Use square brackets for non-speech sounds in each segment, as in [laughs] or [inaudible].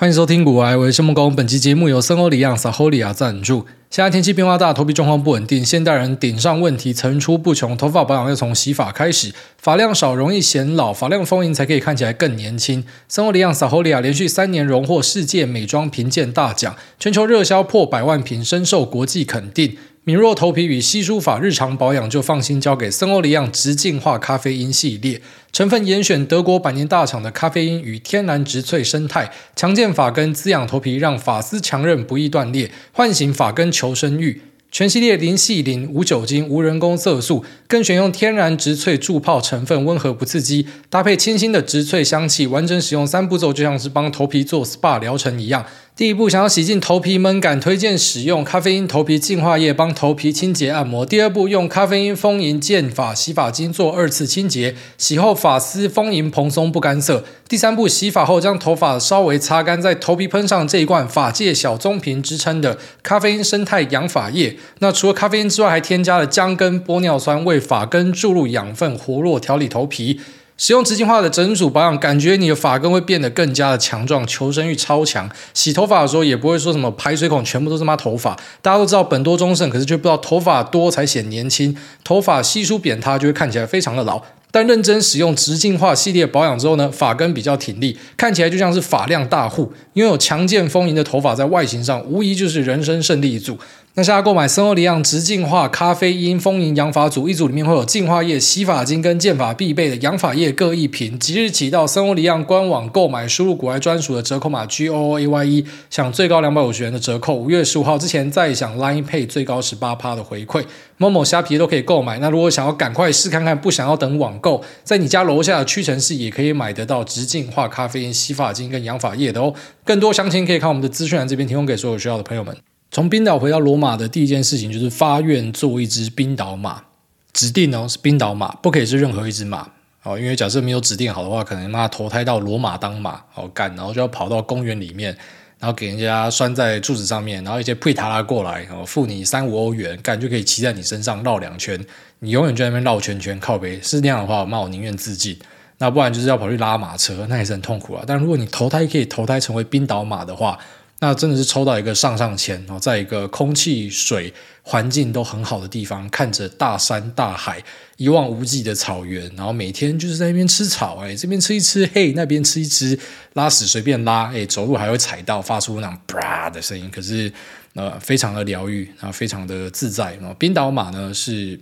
欢迎收听股癌，我是木工。本期节目由森欧里亚 Saholia 赞助。现在天气变化大，头皮状况不稳定，现代人顶上问题层出不穷。头发保养要从洗发开始，发量少容易显老，发量丰盈才可以看起来更年轻。森欧里亚 Saholia 连续三年荣获世界美妆评鉴大奖，全球热销破百万瓶，深受国际肯定。敏弱头皮与稀疏发，日常保养就放心交给森欧黎漾直净化咖啡因系列，成分严选德国百年大厂的咖啡因与天然植萃生态，强健发根，滋养头皮，让发丝强韧不易断裂，唤醒发根求生欲。全系列零矽灵、无酒精、无人工色素，更选用天然植萃助泡成分，温和不刺激，搭配清新的植萃香气，完整使用三步骤，就像是帮头皮做 SPA 疗程一样。第一步，想要洗净头皮闷感，推荐使用咖啡因头皮净化液帮头皮清洁按摩。第二步，用咖啡因丰盈健发洗发精做二次清洁，洗后发丝丰盈蓬松不干涩。第三步，洗发后将头发稍微擦干，在头皮喷上这一罐发界小棕瓶之称的咖啡因生态养发液。那除了咖啡因之外，还添加了姜根、玻尿酸，为发根注入养分，活络调理头皮。使用直净化的整组保养，感觉你的发根会变得更加的强壮，求生欲超强。洗头发的时候也不会说什么排水孔全部都是妈头发。大家都知道本多忠胜，可是却不知道头发多才显年轻，头发稀疏扁塌就会看起来非常的老。但认真使用直净化系列保养之后呢，发根比较挺立，看起来就像是发量大户。拥有强健丰盈的头发，在外形上无疑就是人生胜利组。那现在购买森欧黎漾直净化咖啡因丰盈养发组，一组里面会有净化液、洗发精跟健发必备的养发液各一瓶。即日起到森欧黎漾官网购买，输入股癌专属的折扣码 G O O A Y E，享最高两百五十元的折扣。五月十五号之前再享 Line Pay 最高十八趴的回馈。某某虾皮都可以购买。那如果想要赶快试看看，不想要等网购，在你家楼下的屈臣氏也可以买得到直净化咖啡因洗发精跟养发液的哦。更多详情可以看我们的资讯栏这边提供给所有需要的朋友们。从冰岛回到罗马的第一件事情就是发愿做一只冰岛马，指定哦是冰岛马，不可以是任何一只马哦，因为假设没有指定好的话，可能妈投胎到罗马当马好干，然后就要跑到公园里面，然后给人家拴在柱子上面，然后一些配塔拉过来，然后付你三五欧元，干就可以骑在你身上绕两圈，你永远就在那边绕圈圈靠北。是那样的话，那我宁愿自尽，那不然就是要跑去拉马车，那也是很痛苦啊。但如果你投胎可以投胎成为冰岛马的话，那真的是抽到一个上上签，然后在一个空气、水环境都很好的地方，看着大山大海，一望无际的草原，然后每天就是在那边吃草，哎，这边吃一吃，嘿，那边吃一吃，拉屎随便拉，哎，走路还会踩到，发出那种啪的声音，可是呃，非常的疗愈，然后非常的自在。然后冰岛马呢是。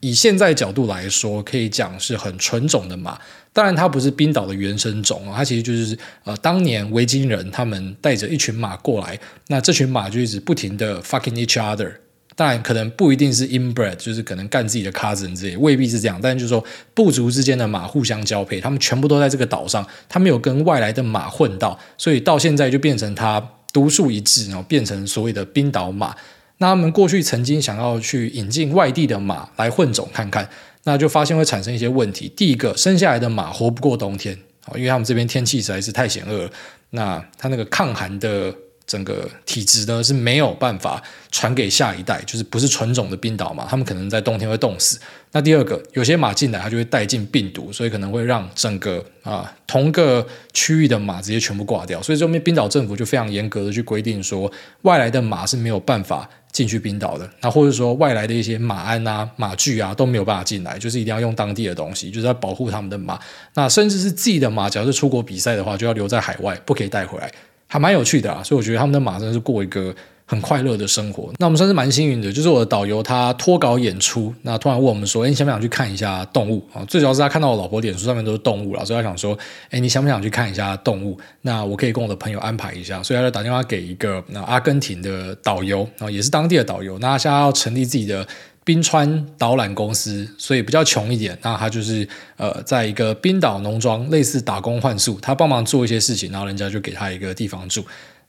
以现在角度来说，可以讲是很纯种的马。当然，它不是冰岛的原生种，它其实就是呃，当年维京人他们带着一群马过来，那这群马就一直不停的 fucking each other。当然，可能不一定是 inbred，就是可能干自己的 cousin 之类，未必是这样。但就是说，部族之间的马互相交配，他们全部都在这个岛上，他没有跟外来的马混到，所以到现在就变成它独树一帜，然后变成所谓的冰岛马。那他们过去曾经想要去引进外地的马来混种看看，那就发现会产生一些问题。第一个，生下来的马活不过冬天，因为他们这边天气实在是太险恶了。那它那个抗寒的整个体质呢是没有办法传给下一代，就是不是纯种的冰岛马，他们可能在冬天会冻死。那第二个，有些马进来它就会带进病毒，所以可能会让整个啊同个区域的马直接全部挂掉。所以这边冰岛政府就非常严格的去规定说，外来的马是没有办法。进去冰岛的，那或者说外来的一些马鞍啊、马具啊都没有办法进来，就是一定要用当地的东西，就是要保护他们的马。那甚至是自己的马，只要是出国比赛的话，就要留在海外，不可以带回来，还蛮有趣的啊。所以我觉得他们的马真的是过一个。很快乐的生活，那我们算是蛮幸运的，就是我的导游他脱稿演出，那突然问我们说：“诶，你想不想去看一下动物啊？”最主要是他看到我老婆脸书上面都是动物了，所以他想说：“诶，你想不想去看一下动物？”那我可以跟我的朋友安排一下，所以他就打电话给一个那阿根廷的导游啊，也是当地的导游。那他现在要成立自己的冰川导览公司，所以比较穷一点。那他就是呃，在一个冰岛农庄，类似打工换宿，他帮忙做一些事情，然后人家就给他一个地方住。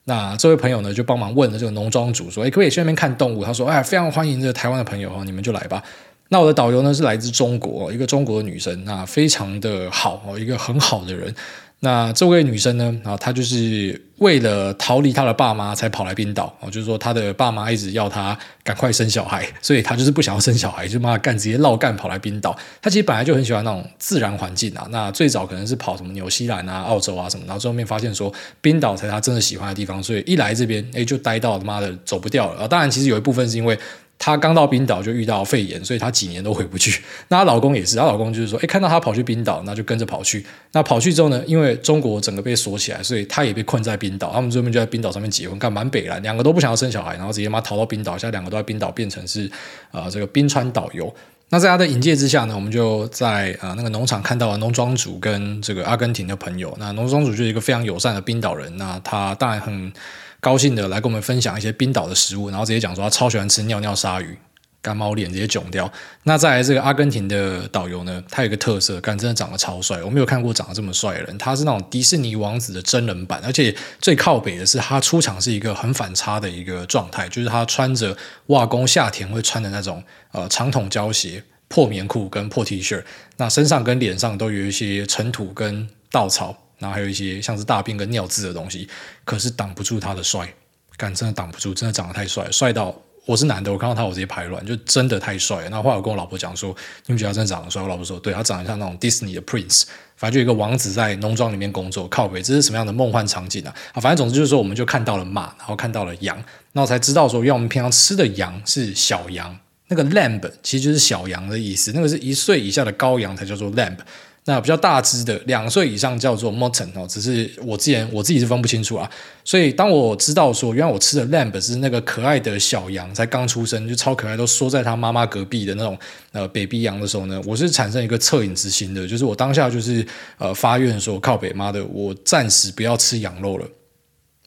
那这位朋友呢，就帮忙问了这个农庄主说：“哎，可不可以去那边看动物？”他说：“哎，非常欢迎这个台湾的朋友哦，你们就来吧。”那我的导游呢是来自中国，一个中国的女生，那非常的好哦，一个很好的人。那这位女生呢？啊，她就是为了逃离她的爸妈才跑来冰岛。哦，就是说她的爸妈一直要她赶快生小孩，[laughs] 所以她就是不想要生小孩，就妈干直接绕干跑来冰岛。她其实本来就很喜欢那种自然环境啊。那最早可能是跑什么纽西兰啊、澳洲啊什么，然后最后面发现说冰岛才是她真的喜欢的地方，所以一来这边，哎，就待到他妈的走不掉了。啊，当然，其实有一部分是因为。她刚到冰岛就遇到肺炎，所以她几年都回不去。[laughs] 那她老公也是，她老公就是说，哎，看到她跑去冰岛，那就跟着跑去。那跑去之后呢，因为中国整个被锁起来，所以她也被困在冰岛。他们这边就在冰岛上面结婚，干蛮北了，两个都不想要生小孩，然后直接妈逃到冰岛，现在两个都在冰岛变成是啊、呃、这个冰川导游。那在他的引介之下呢，我们就在啊、呃、那个农场看到了农庄主跟这个阿根廷的朋友。那农庄主就是一个非常友善的冰岛人，那他当然很高兴的来跟我们分享一些冰岛的食物，然后直接讲说他超喜欢吃尿尿鲨鱼。干猫脸直接囧掉。那再来这个阿根廷的导游呢，他有一个特色，干真的长得超帅。我没有看过长得这么帅的人，他是那种迪士尼王子的真人版，而且最靠北的是他出场是一个很反差的一个状态，就是他穿着瓦工夏天会穿的那种呃长筒胶鞋、破棉裤跟破 T 恤，那身上跟脸上都有一些尘土跟稻草，然后还有一些像是大便跟尿渍的东西，可是挡不住他的帅，干真的挡不住，真的长得太帅，帅到。我是男的，我看到他我直接排卵，就真的太帅了。然后后来我跟我老婆讲说，你们觉得他真的长得帅？我老婆说，对，他长得像那种迪士尼的 Prince，反正就一个王子在农庄里面工作，靠北，这是什么样的梦幻场景啊？啊，反正总之就是说，我们就看到了马，然后看到了羊，然后才知道说，原来我们平常吃的羊是小羊，那个 lamb 其实就是小羊的意思，那个是一岁以下的羔羊才叫做 lamb。那比较大只的，两岁以上叫做 mutton 哦，只是我之前我自己是分不清楚啊。所以当我知道说，原来我吃的 lamb 是那个可爱的小羊，才刚出生就超可爱，都缩在他妈妈隔壁的那种呃 baby 羊的时候呢，我是产生一个恻隐之心的，就是我当下就是呃发愿说，靠北妈的，我暂时不要吃羊肉了。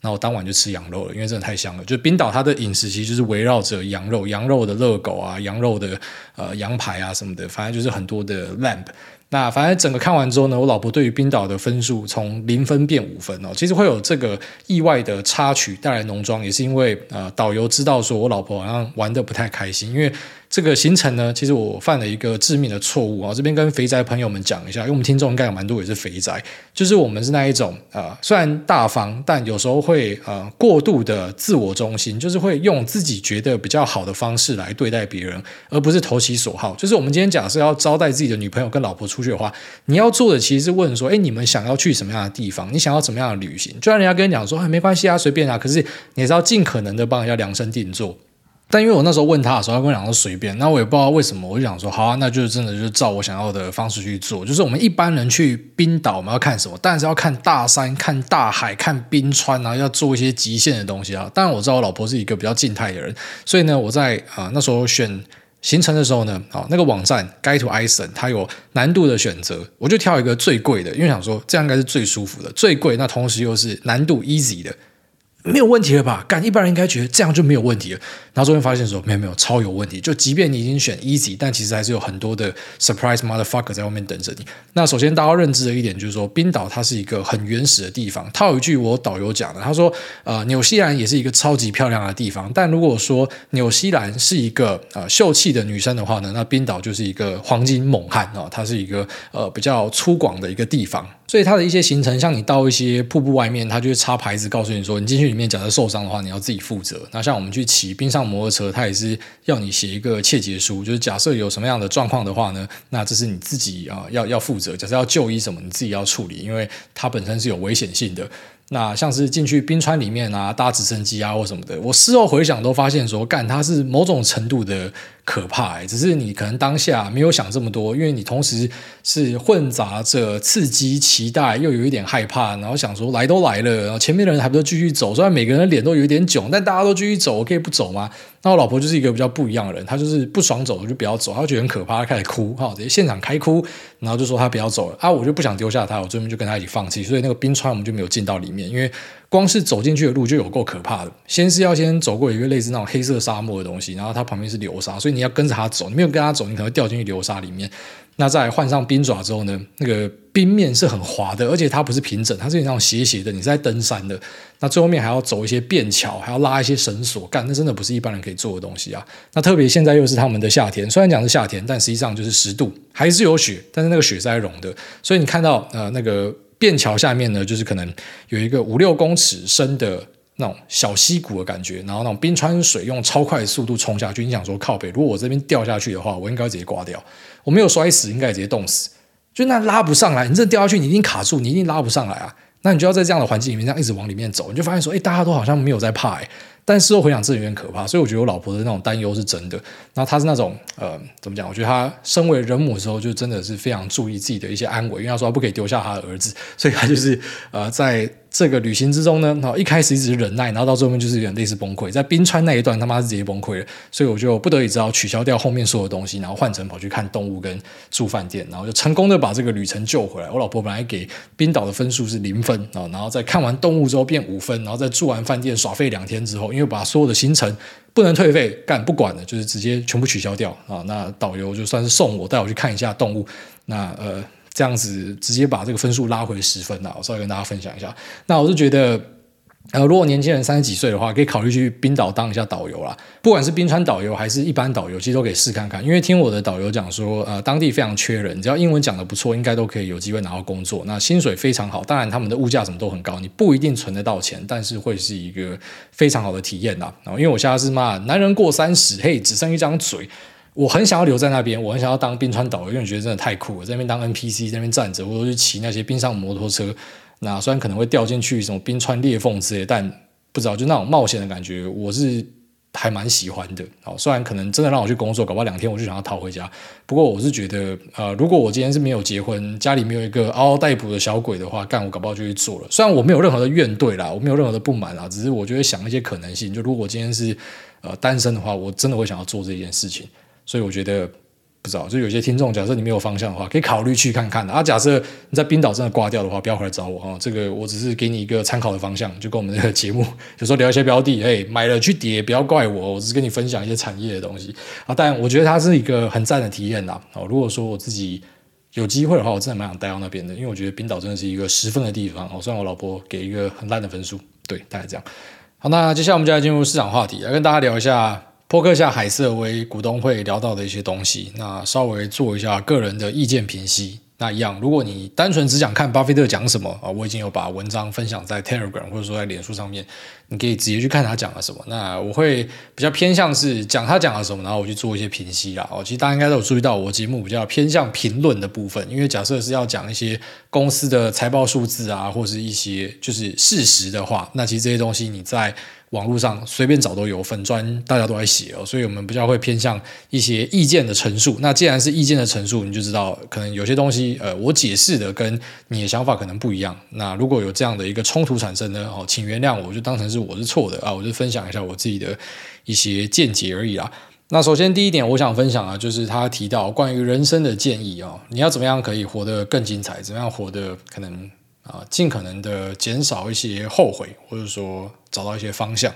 那我当晚就吃羊肉了，因为真的太香了。就冰岛它的饮食其实就是围绕着羊肉，羊肉的热狗啊，羊肉的呃羊排啊什么的，反正就是很多的 lamb。那反正整个看完之后呢，我老婆对于冰岛的分数从零分变五分哦。其实会有这个意外的插曲带来农庄，也是因为呃导游知道说我老婆好像玩的不太开心，因为。这个行程呢，其实我犯了一个致命的错误啊！这边跟肥宅朋友们讲一下，因为我们听众应该有蛮多也是肥宅，就是我们是那一种啊、呃，虽然大方，但有时候会呃过度的自我中心，就是会用自己觉得比较好的方式来对待别人，而不是投其所好。就是我们今天假设要招待自己的女朋友跟老婆出去的话，你要做的其实是问说，哎，你们想要去什么样的地方？你想要怎么样的旅行？就算人家跟你讲说，哎，没关系啊，随便啊，可是你也是要尽可能的帮人家量身定做。但因为我那时候问他的时候，他跟我讲说随便，那我也不知道为什么，我就想说好啊，那就是真的就是照我想要的方式去做。就是我们一般人去冰岛，我们要看什么？当然是要看大山、看大海、看冰川啊，要做一些极限的东西啊。当然我知道我老婆是一个比较静态的人，所以呢，我在啊、那时候选行程的时候呢，啊那个网站 Guide to Iceland 它有难度的选择，我就挑一个最贵的，因为想说这样应该是最舒服的，最贵，那同时又是难度 easy 的。没有问题了吧？干，一般人应该觉得这样就没有问题了。然后最后发现说，没有没有，超有问题。就即便你已经选 easy，但其实还是有很多的 surprise motherfucker 在外面等着你。那首先大家要认知的一点就是说，冰岛它是一个很原始的地方。他有一句我导游讲的，他说：呃，纽西兰也是一个超级漂亮的地方。但如果说纽西兰是一个呃秀气的女生的话呢，那冰岛就是一个黄金猛汉啊，它是一个呃比较粗犷的一个地方。所以它的一些行程，像你到一些瀑布外面，它就会插牌子告诉你说，你进去里面假设受伤的话，你要自己负责。那像我们去骑冰上摩托车，它也是要你写一个切结书，就是假设有什么样的状况的话呢，那这是你自己啊要要负责。假设要就医什么，你自己要处理，因为它本身是有危险性的。那像是进去冰川里面啊，搭直升机啊或什么的，我事后回想都发现说，干它是某种程度的可怕，欸，只是你可能当下没有想这么多，因为你同时是混杂着刺激、期待，又有一点害怕，然后想说来都来了，然后前面的人还不都继续走，虽然每个人的脸都有一点囧，但大家都继续走，我可以不走吗？那我老婆就是一个比较不一样的人，她就是不爽走，就不要走，她觉得很可怕，她开始哭，哈，直接现场开哭，然后就说她不要走了啊，我就不想丢下她，我最后就跟她一起放弃，所以那个冰川我们就没有进到里面，因为光是走进去的路就有够可怕的，先是要先走过一个类似那种黑色沙漠的东西，然后它旁边是流沙，所以你要跟着它走，你没有跟它走，你可能会掉进去流沙里面。那再换上冰爪之后呢，那个冰面是很滑的，而且它不是平整，它是那种斜斜的。你是在登山的，那最后面还要走一些便桥，还要拉一些绳索，干，那真的不是一般人可以做的东西啊。那特别现在又是他们的夏天，虽然讲是夏天，但实际上就是十度，还是有雪，但是那个雪是在融的，所以你看到呃那个便桥下面呢，就是可能有一个五六公尺深的那种小溪谷的感觉，然后那种冰川水用超快速度冲下去。你想说靠北，如果我这边掉下去的话，我应该直接挂掉。我没有摔死，应该直接冻死。就那拉不上来，你这掉下去，你一定卡住，你一定拉不上来啊。那你就要在这样的环境里面这样一直往里面走，你就发现说，哎，大家都好像没有在怕，但事后回想，这有点可怕，所以我觉得我老婆的那种担忧是真的。然后她是那种呃，怎么讲？我觉得她身为人母的时候，就真的是非常注意自己的一些安危，因为她说不可以丢下她的儿子，所以她就是呃，在。这个旅行之中呢，然后一开始一直忍耐，然后到最后面就是有点类似崩溃，在冰川那一段他妈是直接崩溃了，所以我就不得已只好取消掉后面所有东西，然后换成跑去看动物跟住饭店，然后就成功的把这个旅程救回来。我老婆本来给冰岛的分数是零分啊，然后在看完动物之后变五分，然后在住完饭店耍废两天之后，因为把所有的行程不能退费，干不管了，就是直接全部取消掉啊。那导游就算是送我带我去看一下动物，那呃。这样子直接把这个分数拉回十分了，我稍微跟大家分享一下。那我是觉得，呃，如果年轻人三十几岁的话，可以考虑去冰岛当一下导游啦。不管是冰川导游还是一般导游，其实都可以试看看。因为听我的导游讲说，呃，当地非常缺人，只要英文讲得不错，应该都可以有机会拿到工作。那薪水非常好，当然他们的物价什么都很高，你不一定存得到钱，但是会是一个非常好的体验呐。然后，因为我现在是骂男人过三十，嘿，只剩一张嘴。我很想要留在那边，我很想要当冰川导游，因为我觉得真的太酷了，在那边当 NPC，在那边站着，或者去骑那些冰上摩托车。那虽然可能会掉进去什么冰川裂缝之类，但不知道就那种冒险的感觉，我是还蛮喜欢的。好，虽然可能真的让我去工作，搞不好两天我就想要逃回家。不过我是觉得，呃，如果我今天是没有结婚，家里没有一个嗷嗷待哺的小鬼的话，干我搞不好就去做了。虽然我没有任何的怨怼啦，我没有任何的不满啦，只是我就会想一些可能性。就如果今天是呃单身的话，我真的会想要做这件事情。所以我觉得不知道，就有些听众，假设你没有方向的话，可以考虑去看看。啊，假设你在冰岛真的挂掉的话，不要回来找我哦。这个我只是给你一个参考的方向，就跟我们这个节目有时候聊一些标的，[laughs] 哎，买了去跌，不要怪我，我只是跟你分享一些产业的东西啊。但我觉得它是一个很赞的体验啦。哦，如果说我自己有机会的话，我真的蛮想待到那边的，因为我觉得冰岛真的是一个十分的地方。哦，虽然我老婆给一个很烂的分数，对，大概这样。好，那接下来我们就来进入市场话题，来跟大家聊一下。波克夏海瑟威股东会聊到的一些东西，那稍微做一下个人的意见评析。那一样，如果你单纯只想看巴菲特讲什么啊，我已经有把文章分享在 Telegram 或者说在脸书上面，你可以直接去看他讲了什么。那我会比较偏向是讲他讲了什么，然后我去做一些评析啦。哦，其实大家应该都有注意到，我节目比较偏向评论的部分，因为假设是要讲一些公司的财报数字啊，或是一些就是事实的话，那其实这些东西你在。网络上随便找都有粉专，大家都在写哦，所以我们比较会偏向一些意见的陈述。那既然是意见的陈述，你就知道可能有些东西，呃，我解释的跟你的想法可能不一样。那如果有这样的一个冲突产生呢，哦，请原谅我，就当成是我是错的啊，我就分享一下我自己的一些见解而已啦。那首先第一点，我想分享啊，就是他提到关于人生的建议哦，你要怎么样可以活得更精彩，怎么样活得可能。啊，尽可能的减少一些后悔，或者说找到一些方向。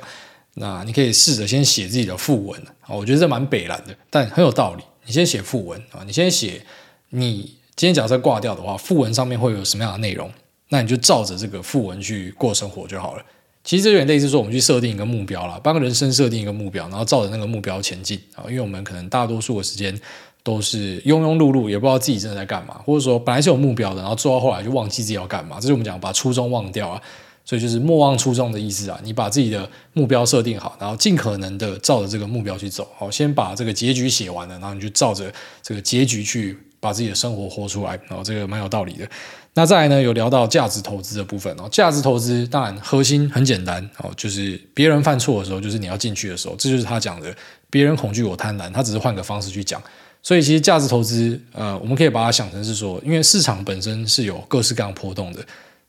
那你可以试着先写自己的訃文啊，我觉得这蛮北烂的，但很有道理。你先写訃文啊，你先写你今天假设挂掉的话，訃文上面会有什么样的内容？那你就照着这个訃文去过生活就好了。其实这有点类似说，我们去设定一个目标啦，帮人生设定一个目标，然后照着那个目标前进啊。因为我们可能大多数的时间。都是庸庸碌碌，也不知道自己真的在干嘛，或者说本来是有目标的，然后做到后来就忘记自己要干嘛。这是我们讲把初衷忘掉啊，所以就是莫忘初衷的意思啊。你把自己的目标设定好，然后尽可能的照着这个目标去走。好，先把这个结局写完了，然后你就照着这个结局去把自己的生活活出来。然后这个蛮有道理的。那再来呢，有聊到价值投资的部分哦。价值投资当然核心很简单哦，就是别人犯错的时候，就是你要进去的时候，这就是他讲的。别人恐惧，我贪婪。他只是换个方式去讲。所以其实价值投资，呃，我们可以把它想成是说，因为市场本身是有各式各样波动的。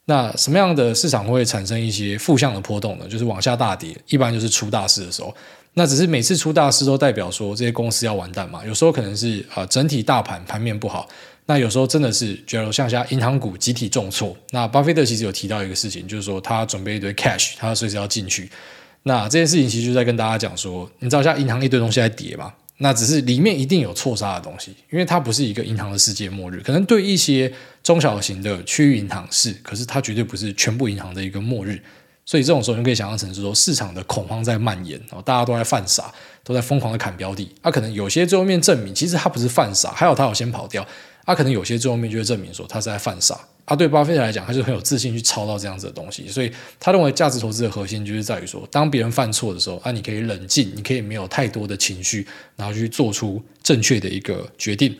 那什么样的市场会产生一些负向的波动呢？就是往下大跌，一般就是出大事的时候。那只是每次出大事都代表说这些公司要完蛋嘛？有时候可能是啊、呃，整体大盘盘面不好。那有时候真的是，觉得像下银行股集体重挫。那巴菲特其实有提到一个事情，就是说他准备一堆 cash，他随时要进去。那这件事情其实就在跟大家讲说，你知道像银行一堆东西在跌嘛？那只是里面一定有错杀的东西，因为它不是一个银行的世界末日，可能对一些中小型的区域银行是，可是它绝对不是全部银行的一个末日。所以这种时候你可以想象成是说市场的恐慌在蔓延，大家都在犯傻，都在疯狂的砍标的。它、可能有些最后面证明其实它不是犯傻，还有它有先跑掉。啊，可能有些最后面就会证明说他是在犯傻。啊，对巴菲特来讲，他就很有自信去抄到这样子的东西，所以他认为价值投资的核心就是在于说，当别人犯错的时候，啊，你可以冷静，你可以没有太多的情绪，然后去做出正确的一个决定。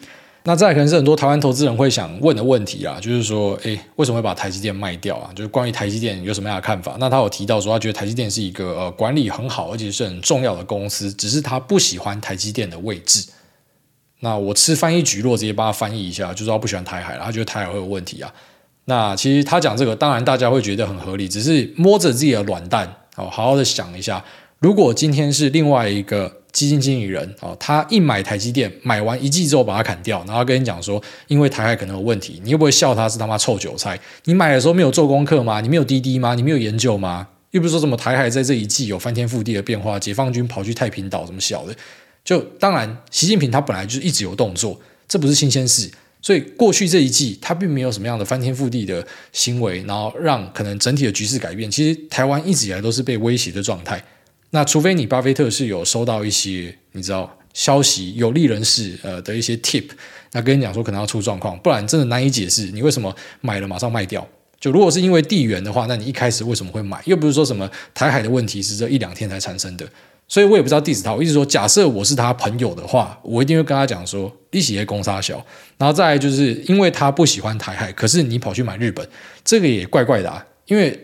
那再可能是很多台湾投资人会想问的问题啊，就是说，诶，为什么会把台积电卖掉啊？就是关于台积电有什么样的看法？那他有提到说，他觉得台积电是一个呃管理很好，而且是很重要的公司，只是他不喜欢台积电的位置。那我吃翻译蒟蒻，直接帮他翻译一下，就是他不喜欢台海，他觉得台海会有问题啊。那其实他讲这个，当然大家会觉得很合理，只是摸着自己的软蛋哦，好好的想一下，如果今天是另外一个基金经理人，哦，他一买台积电，买完一季之后把它砍掉，然后跟你讲说，因为台海可能有问题，你又不会笑他是他妈臭韭菜？你买的时候没有做功课吗？你没有滴滴吗？你没有研究吗？又不是说什么台海在这一季有翻天覆地的变化，解放军跑去太平岛什么小的，就当然，习近平他本来就是一直有动作，这不是新鲜事。所以过去这一季，他并没有什么样的翻天覆地的行为，然后让可能整体的局势改变。其实台湾一直以来都是被威胁的状态。那除非你巴菲特是有收到一些你知道消息，有利人士呃的一些 tip，那跟你讲说可能要出状况，不然真的难以解释你为什么买了马上卖掉。就如果是因为地缘的话，那你一开始为什么会买？又不是说什么台海的问题是这一两天才产生的。所以我也不知道地址他，我一直说，假设我是他朋友的话，我一定会跟他讲说，利息也攻杀小，然后再来就是因为他不喜欢台海，可是你跑去买日本，这个也怪怪的啊。因为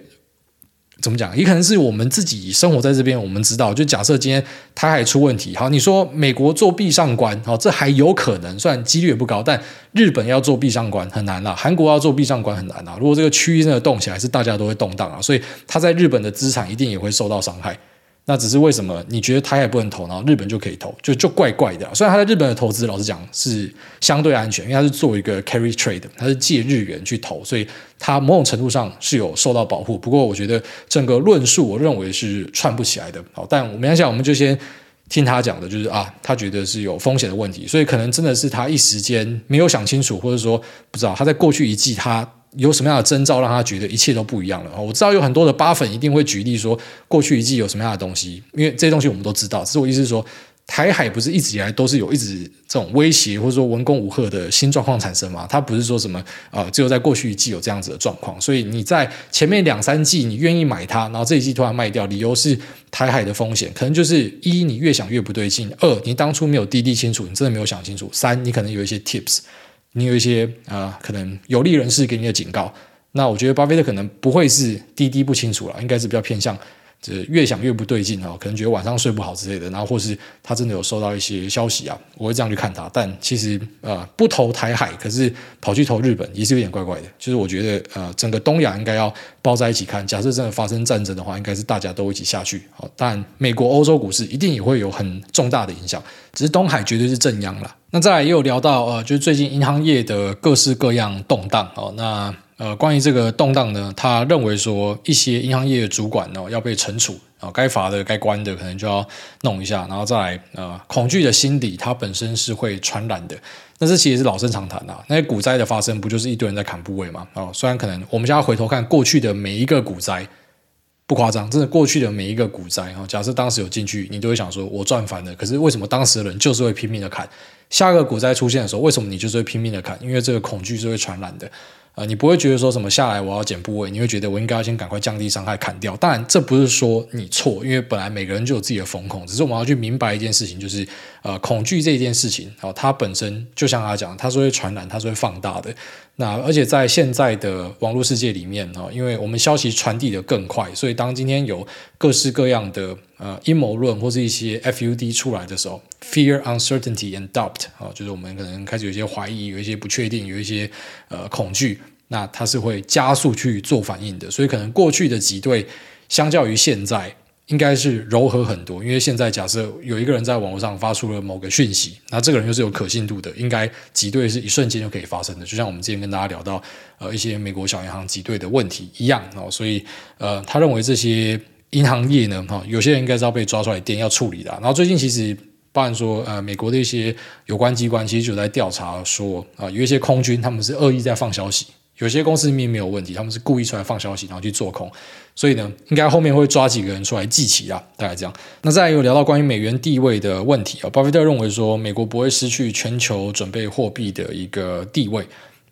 怎么讲，也可能是我们自己生活在这边，我们知道，就假设今天台海出问题，好，你说美国做壁上观，好，这还有可能，虽然几率也不高，但日本要做壁上观很难啊，韩国要做壁上观很难啊。如果这个区域真的动起来，是大家都会动荡啊，所以他在日本的资产一定也会受到伤害。那只是为什么你觉得台海不能投，然后日本就可以投，就就怪怪的。虽然他在日本的投资，老实讲是相对安全，因为他是做一个 carry trade，他是借日元去投，所以他某种程度上是有受到保护。不过我觉得整个论述，我认为是串不起来的。好，但我们想，我们就先听他讲的，就是啊，他觉得是有风险的问题，所以可能真的是他一时间没有想清楚，或者说不知道他在过去一季他。有什么样的征兆让他觉得一切都不一样了？我知道有很多的八粉一定会举例说，过去一季有什么样的东西，因为这些东西我们都知道。只是我意思是说，台海不是一直以来都是有一直这种威胁或者说文攻武吓的新状况产生吗？它不是说什么啊、只有在过去一季有这样子的状况。所以你在前面两三季你愿意买它，然后这一季突然卖掉，理由是台海的风险，可能就是一你越想越不对劲，二你当初没有滴滴清楚，你真的没有想清楚，三你可能有一些 tips。你有一些啊、可能有利人士给你的警告，那我觉得巴菲特可能不会是滴滴不清楚了，应该是比较偏向，就是越想越不对劲啊，可能觉得晚上睡不好之类的，然后或是他真的有收到一些消息啊，我会这样去看他。但其实、呃，不投台海，可是跑去投日本也是有点怪怪的。就是我觉得呃，整个东亚应该要包在一起看。假设真的发生战争的话，应该是大家都一起下去。好，但美国、欧洲股市一定也会有很重大的影响。只是东海绝对是正央了。那再来也有聊到呃，就是最近银行业的各式各样动荡哦。那呃，关于这个动荡呢，他认为说一些银行业的主管呢要被惩处啊，该罚的、该关的可能就要弄一下。然后再来呃，恐惧的心理它本身是会传染的。那这其实是老生常谈啊。那些股灾的发生不就是一堆人在砍部位吗？哦，虽然可能我们现在回头看过去的每一个股灾。不夸张，真的过去的每一个股灾哈，假设当时有进去，你都会想说，我赚翻了。可是为什么当时的人就是会拼命的砍？下个股灾出现的时候，为什么你就是会拼命的砍？因为这个恐惧是会传染的。呃，你不会觉得说什么下来我要减部位，你会觉得我应该要先赶快降低伤害砍掉。当然，这不是说你错，因为本来每个人就有自己的风控，只是我们要去明白一件事情，就是呃，恐惧这件事情，哦，它本身就像他讲，它是会传染，它是会放大的。那而且在现在的网络世界里面哦，因为我们消息传递的更快，所以当今天有各式各样的呃阴谋论或是一些 FUD 出来的时候，fear, uncertainty and doubt 啊，就是我们可能开始有一些怀疑，有一些不确定，有一些呃恐惧，那它是会加速去做反应的。所以可能过去的几对，相较于现在。应该是柔和很多，因为现在假设有一个人在网络上发出了某个讯息，那这个人又是有可信度的，应该挤兑是一瞬间就可以发生的，就像我们之前跟大家聊到呃一些美国小银行挤兑的问题一样哦，所以呃他认为这些银行业呢哈，有些人应该是要被抓出来电要处理的。然后最近其实包含说呃美国的一些有关机关其实就在调查说啊、有一些空军他们是恶意在放消息。有些公司明明没有问题，他们是故意出来放消息，然后去做空。所以呢，应该后面会抓几个人出来记起啊，大概这样。那再有聊到关于美元地位的问题啊，巴菲特认为说，美国不会失去全球准备货币的一个地位。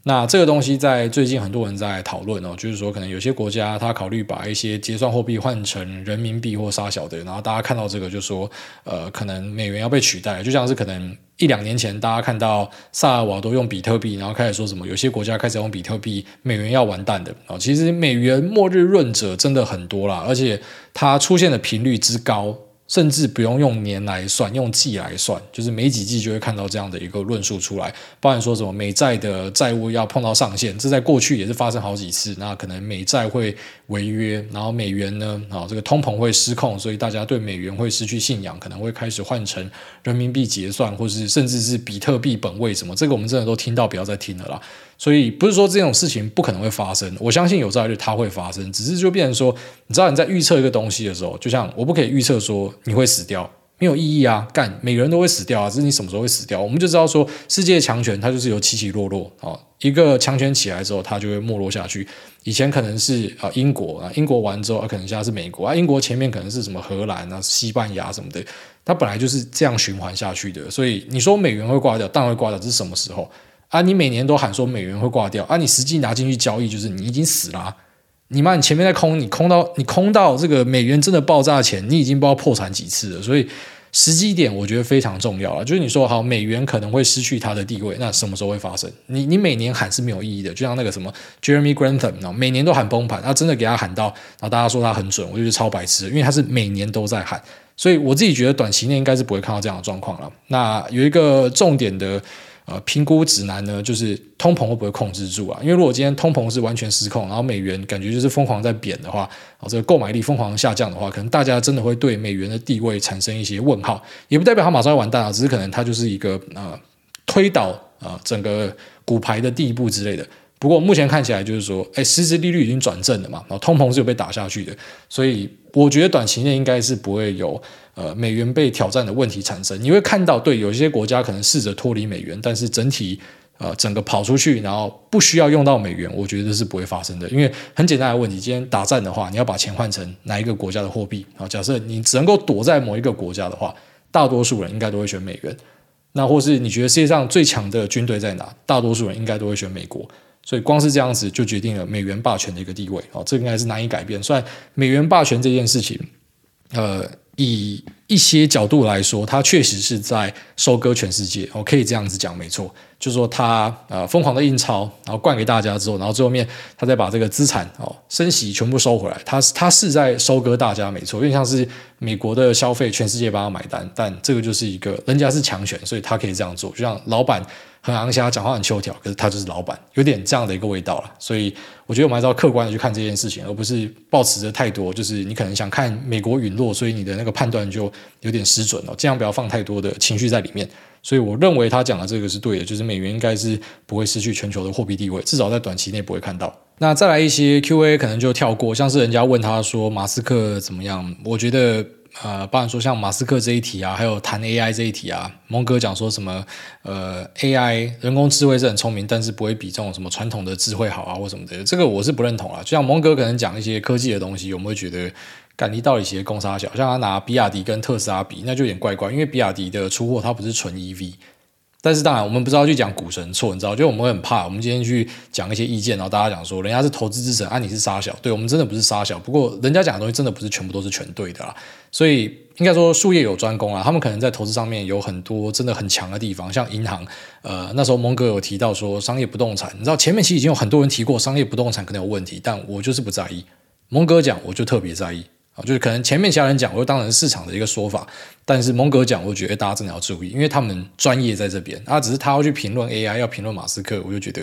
那这个东西在最近很多人在讨论哦，就是说可能有些国家他考虑把一些结算货币换成人民币或杀小的，然后大家看到这个就说，呃，可能美元要被取代，就像是可能一两年前大家看到萨尔瓦多用比特币，然后开始说什么有些国家开始用比特币，美元要完蛋的啊。其实美元末日论者真的很多啦，而且它出现的频率之高。甚至不用用年来算，用季来算，就是每几季就会看到这样的一个论述出来。包含说什么美债的债务要碰到上限，这在过去也是发生好几次。那可能美债会违约，然后美元呢，啊，这个通膨会失控，所以大家对美元会失去信仰，可能会开始换成人民币结算，或是甚至是比特币本位什么。这个我们真的都听到，不要再听了啦。所以不是说这种事情不可能会发生，我相信有朝一日它会发生，只是就变成说，你知道你在预测一个东西的时候，就像我不可以预测说你会死掉，没有意义啊，干，每个人都会死掉啊，只是你什么时候会死掉，我们就知道说世界强权它就是有起起落落啊，一个强权起来之后它就会没落下去，以前可能是啊英国啊，英国完之后啊可能现在是美国啊，英国前面可能是什么荷兰啊、西班牙什么的，它本来就是这样循环下去的，所以你说美元会挂掉，当然会挂掉，这是什么时候？啊，你每年都喊说美元会挂掉，啊，你实际拿进去交易，就是你已经死了。你妈，你前面在空，你空到你空到这个美元真的爆炸前，你已经不知道破产几次了。所以时机点我觉得非常重要了。就是你说好，美元可能会失去它的地位，那什么时候会发生？你你每年喊是没有意义的。就像那个什么 Jeremy Grantham 每年都喊崩盘，他真的给他喊到，然后大家说他很准，我就觉得超白痴，因为他是每年都在喊。所以我自己觉得短期内应该是不会看到这样的状况了。那有一个重点的。呃，评估指南呢，就是通膨会不会控制住啊？因为如果今天通膨是完全失控，然后美元感觉就是疯狂在贬的话，啊，这个购买力疯狂下降的话，可能大家真的会对美元的地位产生一些问号，也不代表它马上要完蛋啊，只是可能它就是一个呃推倒啊、呃、整个股牌的第一步之类的。不过目前看起来就是说，哎，实质利率已经转正了嘛，然后通膨是有被打下去的，所以我觉得短期内应该是不会有呃美元被挑战的问题产生。你会看到，对，有些国家可能试着脱离美元，但是整体呃整个跑出去，然后不需要用到美元，我觉得是不会发生的。因为很简单的问题，今天打战的话，你要把钱换成哪一个国家的货币啊？假设你只能够躲在某一个国家的话，大多数人应该都会选美元。那或是你觉得世界上最强的军队在哪？大多数人应该都会选美国。所以光是这样子就决定了美元霸权的一个地位哦，这应该是难以改变。虽然美元霸权这件事情，呃，以一些角度来说，它确实是在收割全世界。我可以这样子讲，没错，就是说它呃疯狂的印钞，然后灌给大家之后，然后最后面它再把这个资产哦升息全部收回来，它它是在收割大家，没错，因为像是美国的消费，全世界帮他买单，但这个就是一个人家是强权，所以他可以这样做，就像老板。很昂虾，讲话很秋条，可是他就是老板，有点这样的一个味道了。所以我觉得我们还是要客观的去看这件事情，而不是抱持着太多，就是你可能想看美国陨落，所以你的那个判断就有点失准了。尽量不要放太多的情绪在里面。所以我认为他讲的这个是对的，就是美元应该是不会失去全球的货币地位，至少在短期内不会看到。那再来一些 Q&A 可能就跳过，像是人家问他说马斯克怎么样，我觉得。呃，包含说像马斯克这一题啊，还有谈 AI 这一题啊，蒙哥讲说什么呃 AI 人工智慧是很聪明，但是不会比这种什么传统的智慧好啊，或什么的，这个我是不认同啊。就像蒙哥可能讲一些科技的东西，我们会觉得，干你到底写公杀小，像他拿比亚迪跟特斯拉比，那就有点怪怪，因为比亚迪的出货它不是纯 EV。但是当然，我们不知道去讲股神错，你知道？就我们会很怕，我们今天去讲一些意见，然后大家讲说人家是投资之神，啊，你是杀小，对，我们真的不是杀小。不过人家讲的东西真的不是全部都是全对的啦，所以应该说术业有专攻啊，他们可能在投资上面有很多真的很强的地方，像银行，呃，那时候蒙哥有提到说商业不动产，你知道前面其实已经有很多人提过商业不动产可能有问题，但我就是不在意，蒙哥讲我就特别在意。就是可能前面其他人讲，我就当成市场的一个说法，但是蒙哥讲，我觉得大家真的要注意，因为他们专业在这边，啊，只是他要去评论 AI，要评论马斯克，我就觉得，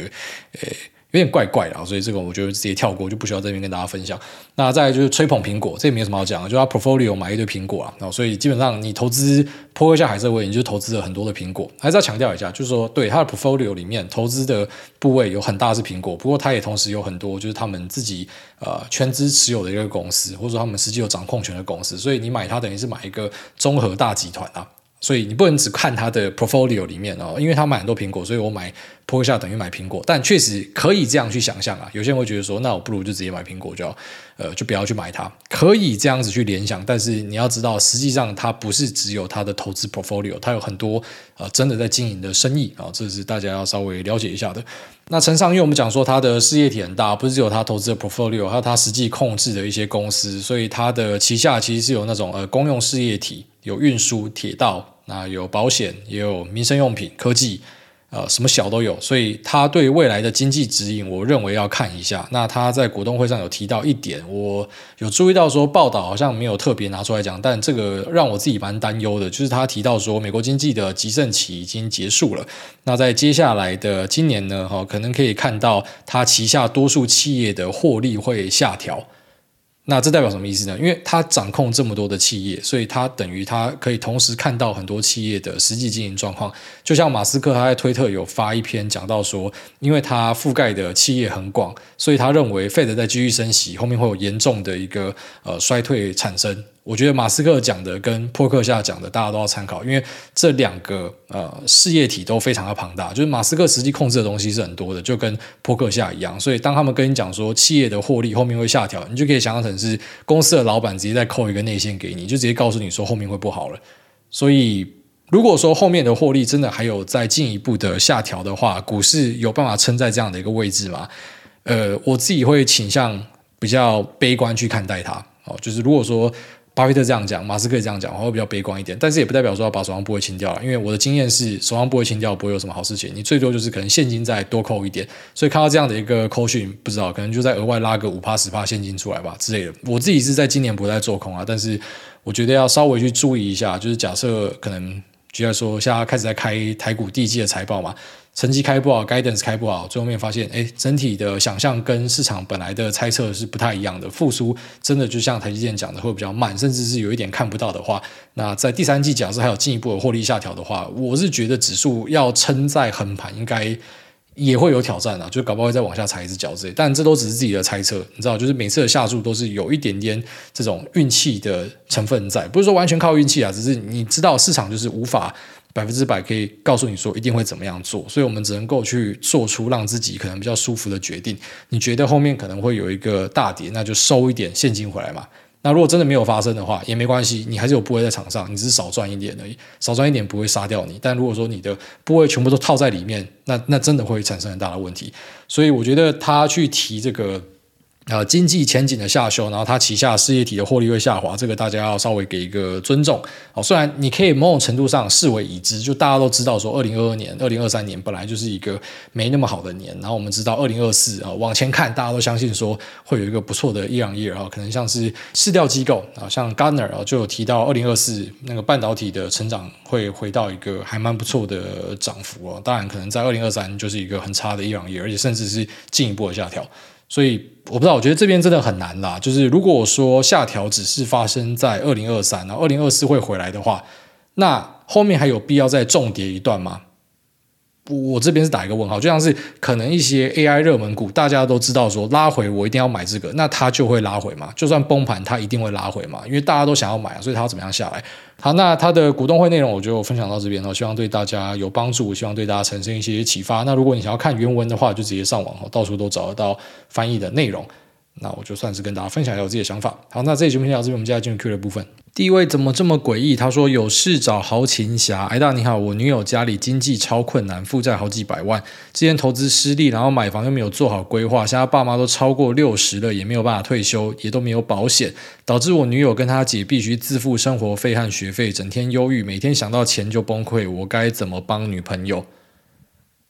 诶。有点怪怪的，所以这个我就直接跳过，就不需要这边跟大家分享。那再来就是吹捧苹果，这也没有什么好讲的，就他 portfolio 买一堆苹果啊，然后所以基本上你投资泼一下海瑟薇，你就投资了很多的苹果。还是要强调一下，就是说对他的 portfolio 里面投资的部位有很大是苹果，不过他也同时有很多就是他们自己呃全资持有的一个公司，或者说他们实际有掌控权的公司，所以你买它等于是买一个综合大集团啊。所以你不能只看它的 portfolio 里面哦，因为他买很多苹果，所以我买波克夏等于买苹果，但确实可以这样去想象啊。有些人会觉得说，那我不如就直接买苹果就好，呃，就不要去买它。可以这样子去联想，但是你要知道，实际上它不是只有它的投资 portfolio，它有很多呃真的在经营的生意啊，这是大家要稍微了解一下的。那承上，因为我们讲说它的事业体很大，不是只有它投资的 portfolio，还有它实际控制的一些公司，所以它的旗下其实是有那种呃公用事业体，有运输、铁道，那有保险，也有民生用品、科技。呃，什么小都有，所以他对未来的经济指引，我认为要看一下。那他在股东会上有提到一点，我有注意到说报道好像没有特别拿出来讲，但这个让我自己蛮担忧的，就是他提到说美国经济的极盛期已经结束了。那在接下来的今年呢，哈，可能可以看到他旗下多数企业的获利会下调。那这代表什么意思呢？因为他掌控这么多的企业，所以他等于他可以同时看到很多企业的实际经营状况。就像马斯克他在推特有发一篇讲到说，因为他覆盖的企业很广，所以他认为 Fed 在继续升息，后面会有严重的一个呃衰退产生。我觉得马斯克讲的跟破克夏讲的，大家都要参考，因为这两个呃事业体都非常的庞大。就是马斯克实际控制的东西是很多的，就跟破克夏一样。所以当他们跟你讲说企业的获利后面会下调，你就可以想象成是公司的老板直接再扣一个内线给你，就直接告诉你说后面会不好了。所以如果说后面的获利真的还有再进一步的下调的话，股市有办法撑在这样的一个位置吗？呃，我自己会倾向比较悲观去看待它。哦，就是如果说。巴菲特这样讲，马斯克也这样讲，我会比较悲观一点，但是也不代表说要把手上部位清掉了，因为我的经验是手上部位清掉不会有什么好事情，你最多就是可能现金再多扣一点，所以看到这样的一个扣讯，不知道可能就在额外拉个五趴十趴现金出来吧之类的。我自己是在今年不再做空啊，但是我觉得要稍微去注意一下，就是假设可能，就在说现在开始在开台股第一季的财报嘛。成绩开不好，guidance 开不好，最后面发现，哎，整体的想象跟市场本来的猜测是不太一样的。复苏真的就像台积电讲的，会比较慢，甚至是有一点看不到的话，那在第三季假设还有进一步的获利下调的话，我是觉得指数要撑在横盘，应该也会有挑战啊，就搞不好会再往下踩一只脚之类。但这都只是自己的猜测，你知道，就是每次的下注都是有一点点这种运气的成分在，不是说完全靠运气啊，只是你知道市场就是无法。百分之百可以告诉你说一定会怎么样做，所以我们只能够去做出让自己可能比较舒服的决定。你觉得后面可能会有一个大跌，那就收一点现金回来嘛。那如果真的没有发生的话，也没关系，你还是有部位在场上，你只是少赚一点而已，少赚一点不会杀掉你。但如果说你的部位全部都套在里面，那那真的会产生很大的问题。所以我觉得他去提这个。呃，经济前景的下修，然后它旗下事业体的获利会下滑，这个大家要稍微给一个尊重。好，虽然你可以某种程度上视为已知，就大家都知道说，二零二二年、二零二三年本来就是一个没那么好的年，然后我们知道二零二四啊，往前看，大家都相信说会有一个不错的 year on year 啊，可能像是市调机构啊，像 g a r n e r 啊，就有提到二零二四那个半导体的成长会回到一个还蛮不错的涨幅哦。当然，可能在二零二三就是一个很差的 year on year，而且甚至是进一步的下调。所以我不知道，我觉得这边真的很难啦。就是如果说下调只是发生在二零二三，然后二零二四会回来的话，那后面还有必要再重叠一段吗？我这边是打一个问号，就像是可能一些 AI 热门股，大家都知道说拉回我一定要买这个，那它就会拉回嘛。就算崩盘，它一定会拉回嘛，因为大家都想要买，所以它要怎么样下来？好，那它的股东会内容我就分享到这边了，希望对大家有帮助，希望对大家产生一些启发。那如果你想要看原文的话，就直接上网，到处都找得到翻译的内容。那我就算是跟大家分享一下我自己的想法。好，那这期节目先到这边，我们接下来进入 Q 的部分。第一位怎么这么诡异？他说有事找豪情侠。哎大你好，我女友家里经济超困难，负债好几百万，之前投资失利，然后买房又没有做好规划，现在爸妈都超过六十了，也没有办法退休，也都没有保险，导致我女友跟她姐必须自付生活费和学费，整天忧郁，每天想到钱就崩溃。我该怎么帮女朋友？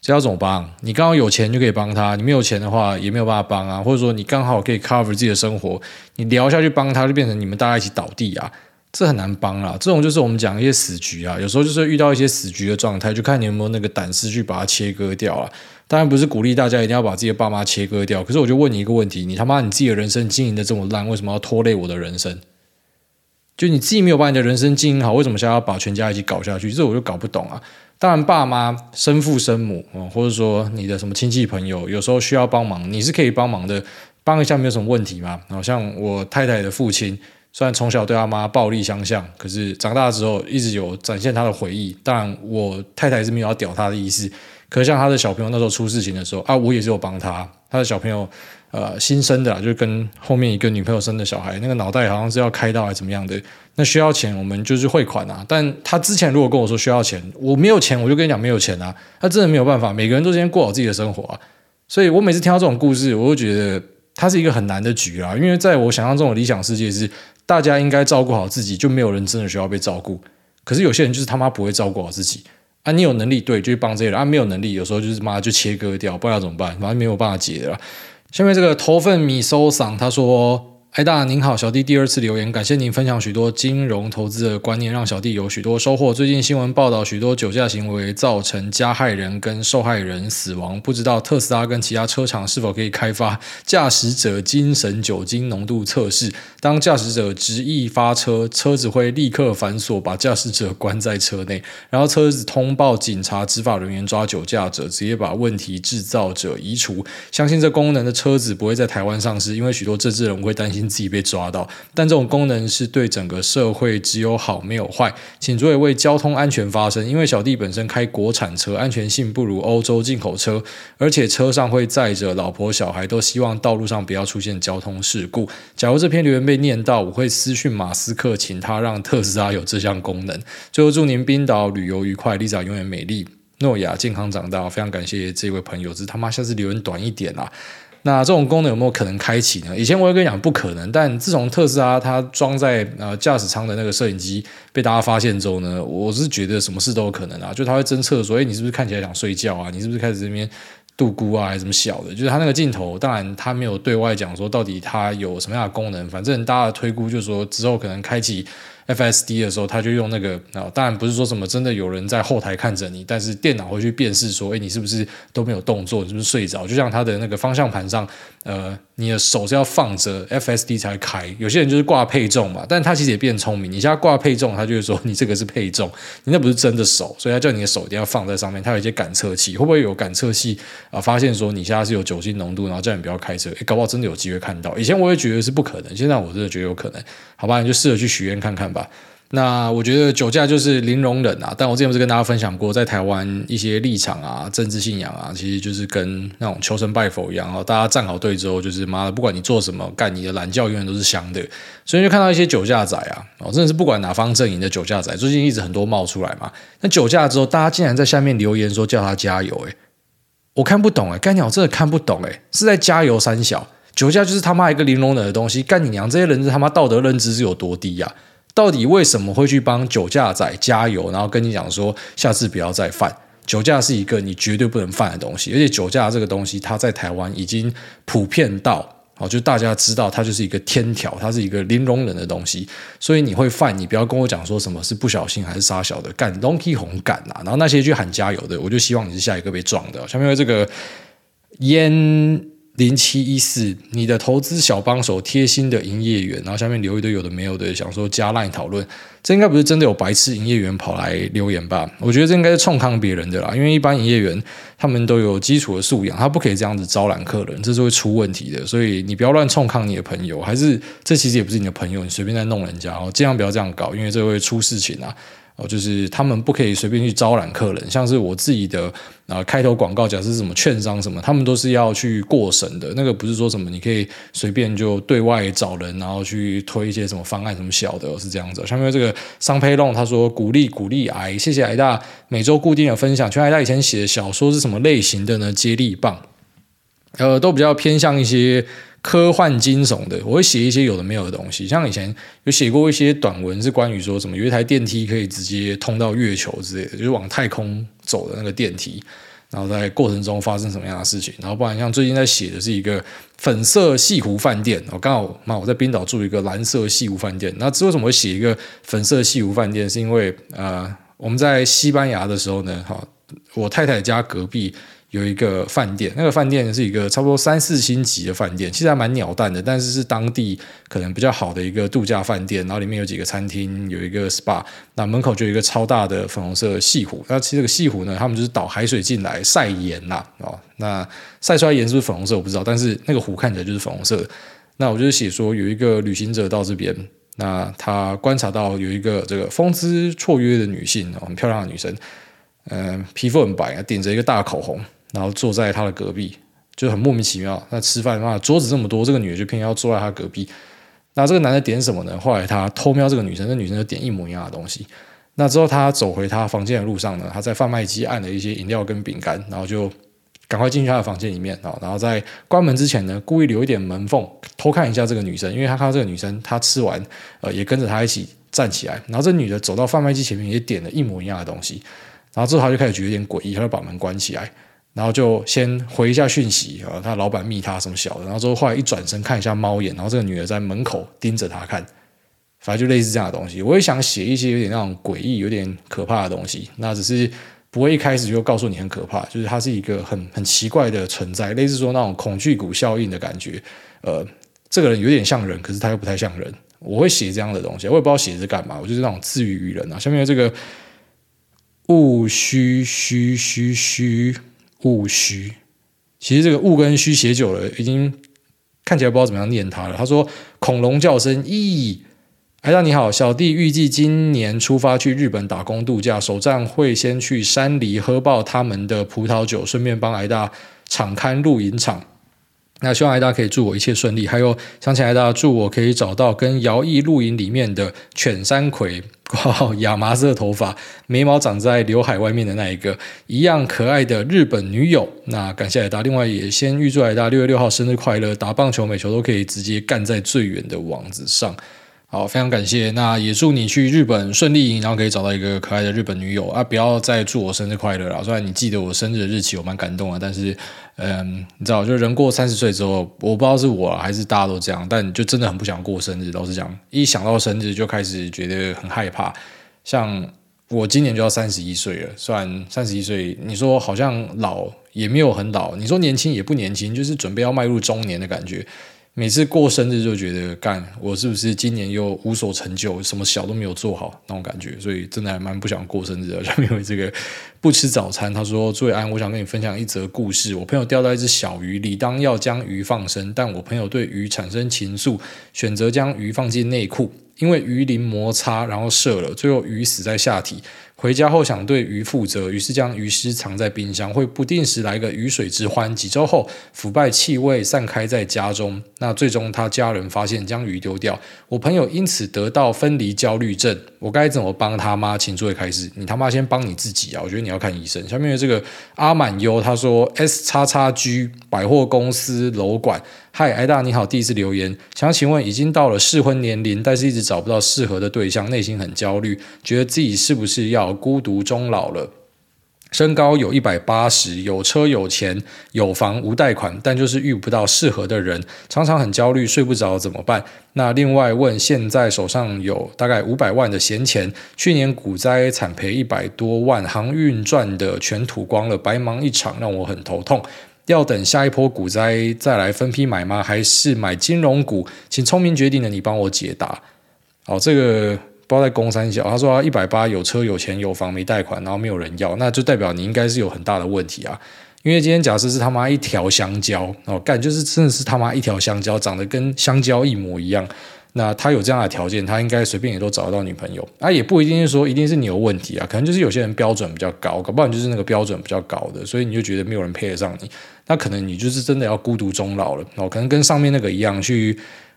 这要怎么帮？你刚好有钱就可以帮他，你没有钱的话也没有办法帮啊。或者说你刚好可以 cover 自己的生活，你聊下去帮他，就变成你们大家一起倒地啊，这很难帮啊。这种就是我们讲一些死局啊，有时候就是遇到一些死局的状态，就看你有没有那个胆识去把它切割掉啊。当然不是鼓励大家一定要把自己的爸妈切割掉，可是我就问你一个问题：你他妈你自己的人生经营的这么烂，为什么要拖累我的人生？就你自己没有把你的人生经营好，为什么想要把全家一起搞下去？这我就搞不懂啊。当然，爸妈、生父、生母，或者说你的什么亲戚朋友，有时候需要帮忙，你是可以帮忙的，帮一下没有什么问题嘛。好像我太太的父亲，虽然从小对他妈暴力相向，可是长大之后一直有展现他的回忆。当然，我太太是没有要屌他的意思，可是像他的小朋友那时候出事情的时候啊，我也是有帮他。他的小朋友呃新生的，就跟后面一个女朋友生的小孩，那个脑袋好像是要开刀还是怎么样的，那需要钱我们就是汇款啊。但他之前如果跟我说需要钱，我没有钱，我就跟你讲没有钱啊。他真的没有办法，每个人都先过好自己的生活啊。所以我每次听到这种故事，我就觉得它是一个很难的局啊。因为在我想象中的理想世界是，大家应该照顾好自己，就没有人真的需要被照顾。可是有些人就是他妈不会照顾好自己啊！你有能力对，就去帮这些人啊；没有能力，有时候就是妈就切割掉，不知道怎么办，反正没有办法解的啦。下面这个头份米收赏他说。艾大您好，小弟第二次留言，感谢您分享许多金融投资的观念，让小弟有许多收获。最近新闻报道许多酒驾行为造成加害人跟受害人死亡，不知道特斯拉跟其他车厂是否可以开发驾驶者精神酒精浓度测试？当驾驶者执意发车，车子会立刻反锁，把驾驶者关在车内，然后车子通报警察、执法人员抓酒驾者，直接把问题制造者移除。相信这功能的车子不会在台湾上市，因为许多政治人会担心。自己被抓到，但这种功能是对整个社会只有好没有坏，请诸位为交通安全发声。因为小弟本身开国产车，安全性不如欧洲进口车，而且车上会载着老婆小孩，都希望道路上不要出现交通事故。假如这篇留言被念到，我会私讯马斯克，请他让特斯拉有这项功能。最后祝您冰岛旅游愉快丽莎永远美丽，诺亚健康长大。非常感谢这位朋友，只是他妈下次留言短一点啊。那这种功能有没有可能开启呢？以前我也跟你讲不可能，但自从特斯拉它装在呃驾驶舱的那个摄影机被大家发现之后呢，我是觉得什么事都有可能啊。就它会侦测说，哎，你是不是看起来想睡觉啊？你是不是开始这边度孤啊？还是什么小的？就是它那个镜头，当然它没有对外讲说到底它有什么样的功能，反正大家的推估就是说之后可能开启。FSD 的时候，他就用那个啊，当然不是说什么真的有人在后台看着你，但是电脑会去辨识说，哎，你是不是都没有动作，你是不是睡着？就像他的那个方向盘上，呃，你的手是要放着 FSD 才开。有些人就是挂配重嘛，但他其实也变聪明，你现在挂配重，他就会说你这个是配重，你那不是真的手，所以他叫你的手一定要放在上面。他有一些感测器，会不会有感测器啊？发现说你现在是有酒精浓度，然后叫你不要开车，诶，搞不好真的有机会看到。以前我也觉得是不可能，现在我真的觉得有可能。好吧，你就试着去许愿看看吧。那我觉得酒驾就是零容忍啊，但我之前不是跟大家分享过，在台湾一些立场啊、政治信仰啊，其实就是跟那种求神拜佛一样哦。大家站好队之后，就是妈的，不管你做什么，干你的懒觉永远都是香的。所以就看到一些酒驾仔啊，哦，真的是不管哪方阵营的酒驾仔，最近一直很多冒出来嘛。那酒驾之后，大家竟然在下面留言说叫他加油，诶，我看不懂诶，干鸟真的看不懂诶，是在加油三小？酒驾就是他妈一个零容忍的东西，干你娘！这些人他妈道德认知是有多低呀？到底为什么会去帮酒驾仔加油，然后跟你讲说下次不要再犯？酒驾是一个你绝对不能犯的东西，而且酒驾这个东西，它在台湾已经普遍到哦，就大家知道它就是一个天条，它是一个零容忍的东西。所以你会犯，你不要跟我讲说什么是不小心还是杀小的干东西红敢啊！然后那些去喊加油的，我就希望你是下一个被撞的。下面这个烟。零七一四，你的投资小帮手，贴心的营业员，然后下面留一堆有的没有的，想说加来讨论，这应该不是真的有白痴营业员跑来留言吧？我觉得这应该是冲康别人的啦，因为一般营业员他们都有基础的素养，他不可以这样子招揽客人，这是会出问题的。所以你不要乱冲康你的朋友，还是这其实也不是你的朋友，你随便在弄人家哦，尽量不要这样搞，因为这会出事情啊。哦，就是他们不可以随便去招揽客人，像是我自己的啊、呃、开头广告，假设什么券商什么，他们都是要去过审的。那个不是说什么你可以随便就对外找人，然后去推一些什么方案什么小的，是这样子。下面这个商培龙他说鼓励鼓励癌，谢谢癌大每周固定的分享。全癌大以前写的小说是什么类型的呢？接力棒，呃，都比较偏向一些。科幻惊悚的，我会写一些有的没有的东西，像以前有写过一些短文，是关于说什么有一台电梯可以直接通到月球之类的，就是往太空走的那个电梯，然后在过程中发生什么样的事情，然后不然像最近在写的是一个粉色西湖饭店，我刚好嘛我在冰岛住一个蓝色西湖饭店，那之为什么会写一个粉色西湖饭店，是因为呃我们在西班牙的时候呢，哈，我太太家隔壁。[laughs] 有一个饭店，那个饭店是一个差不多三四星级的饭店，其实还蛮鸟蛋的，但是是当地可能比较好的一个度假饭店。然后里面有几个餐厅，有一个 SPA，那门口就有一个超大的粉红色的西湖。那其实这个西湖呢，他们就是倒海水进来晒盐呐，哦，那晒出来盐是不是粉红色我不知道，但是那个湖看起来就是粉红色。那我就是写说有一个旅行者到这边，那他观察到有一个这个风姿绰约的女性，很漂亮的女生。嗯、皮肤很白，顶着一个大口红，然后坐在他的隔壁，就很莫名其妙。那吃饭嘛，桌子这么多，这个女的就偏要坐在他隔壁。那这个男的点什么呢？后来他偷瞄这个女生，那女生就点一模一样的东西。那之后他走回他房间的路上呢，他在贩卖机按了一些饮料跟饼干，然后就赶快进去他的房间里面啊。然后在关门之前呢，故意留一点门缝，偷看一下这个女生，因为他看到这个女生，她吃完呃也跟着他一起站起来。然后这女的走到贩卖机前面也点了一模一样的东西。然后之后他就开始觉得有点诡异，他就把门关起来。然后就先回一下讯息啊，他老板密他什么小的，然后之后后来一转身看一下猫眼，然后这个女的在门口盯着他看，反正就类似这样的东西。我也想写一些有点那种诡异、有点可怕的东西，那只是不会一开始就告诉你很可怕，就是它是一个很很奇怪的存在，类似说那种恐惧谷效应的感觉。呃，这个人有点像人，可是他又不太像人。我会写这样的东西，我也不知道写是干嘛，我就是那种自娱娱人啊。下面这个戊戌戌戌戌。戊戌，其实这个戊跟戌写久了，已经看起来不知道怎么样念它了。他说：“恐龙叫声，咦，艾大你好，小弟预计今年出发去日本打工度假，首站会先去山梨喝爆他们的葡萄酒，顺便帮艾大场勘露营场。”那希望艾大可以祝我一切顺利，还有想请艾大祝我可以找到跟摇曳露营里面的犬山葵，[laughs] 哇，亚麻色头发，眉毛长在刘海外面的那一个一样可爱的日本女友。那感谢艾大，另外也先预祝艾大六月六号生日快乐，打棒球每球都可以直接干在最远的网子上。好，非常感谢。那也祝你去日本顺利，然后可以找到一个可爱的日本女友啊！不要再祝我生日快乐了。虽然你记得我生日的日期，我蛮感动的，但是，嗯，你知道，就人过三十岁之后，我不知道是我还是大家都这样，但就真的很不想过生日。老实讲，一想到生日就开始觉得很害怕。像我今年就要三十一岁了，虽然三十一岁，你说好像老也没有很老，你说年轻也不年轻，就是准备要迈入中年的感觉。每次过生日就觉得干，我是不是今年又无所成就，什么小都没有做好那种感觉，所以真的还蛮不想过生日的。就因为这个不吃早餐，他说：“最安，我想跟你分享一则故事。我朋友钓到一只小鱼，理当要将鱼放生，但我朋友对鱼产生情愫，选择将鱼放进内裤，因为鱼鳞摩擦，然后射了，最后鱼死在下体。”回家后想对鱼负责，于是将鱼尸藏在冰箱，会不定时来个鱼水之欢。几周后，腐败气味散开在家中。那最终他家人发现，将鱼丢掉。我朋友因此得到分离焦虑症。我该怎么帮他妈？请作为开始，你他妈先帮你自己啊！我觉得你要看医生。下面的这个阿满优他说：S 叉叉 G 百货公司楼管。嗨，艾大你好，第一次留言，想请问，已经到了适婚年龄，但是一直找不到适合的对象，内心很焦虑，觉得自己是不是要孤独终老了？身高有一百八十，有车有钱有房无贷款，但就是遇不到适合的人，常常很焦虑，睡不着，怎么办？那另外问，现在手上有大概五百万的闲钱，去年股灾惨赔一百多万，航运赚的全吐光了，白忙一场，让我很头痛。要等下一波股灾再来分批买吗？还是买金融股？请聪明决定的你帮我解答。好，这个不知道在公三小，他说一百八有车有钱有房没贷款，然后没有人要，那就代表你应该是有很大的问题啊。因为今天假设是他妈一条香蕉哦，干就是真的是他妈一条香蕉，长得跟香蕉一模一样。那他有这样的条件，他应该随便也都找得到女朋友。啊，也不一定是说一定是你有问题啊，可能就是有些人标准比较高，搞不好你就是那个标准比较高的，所以你就觉得没有人配得上你。那可能你就是真的要孤独终老了哦，可能跟上面那个一样，去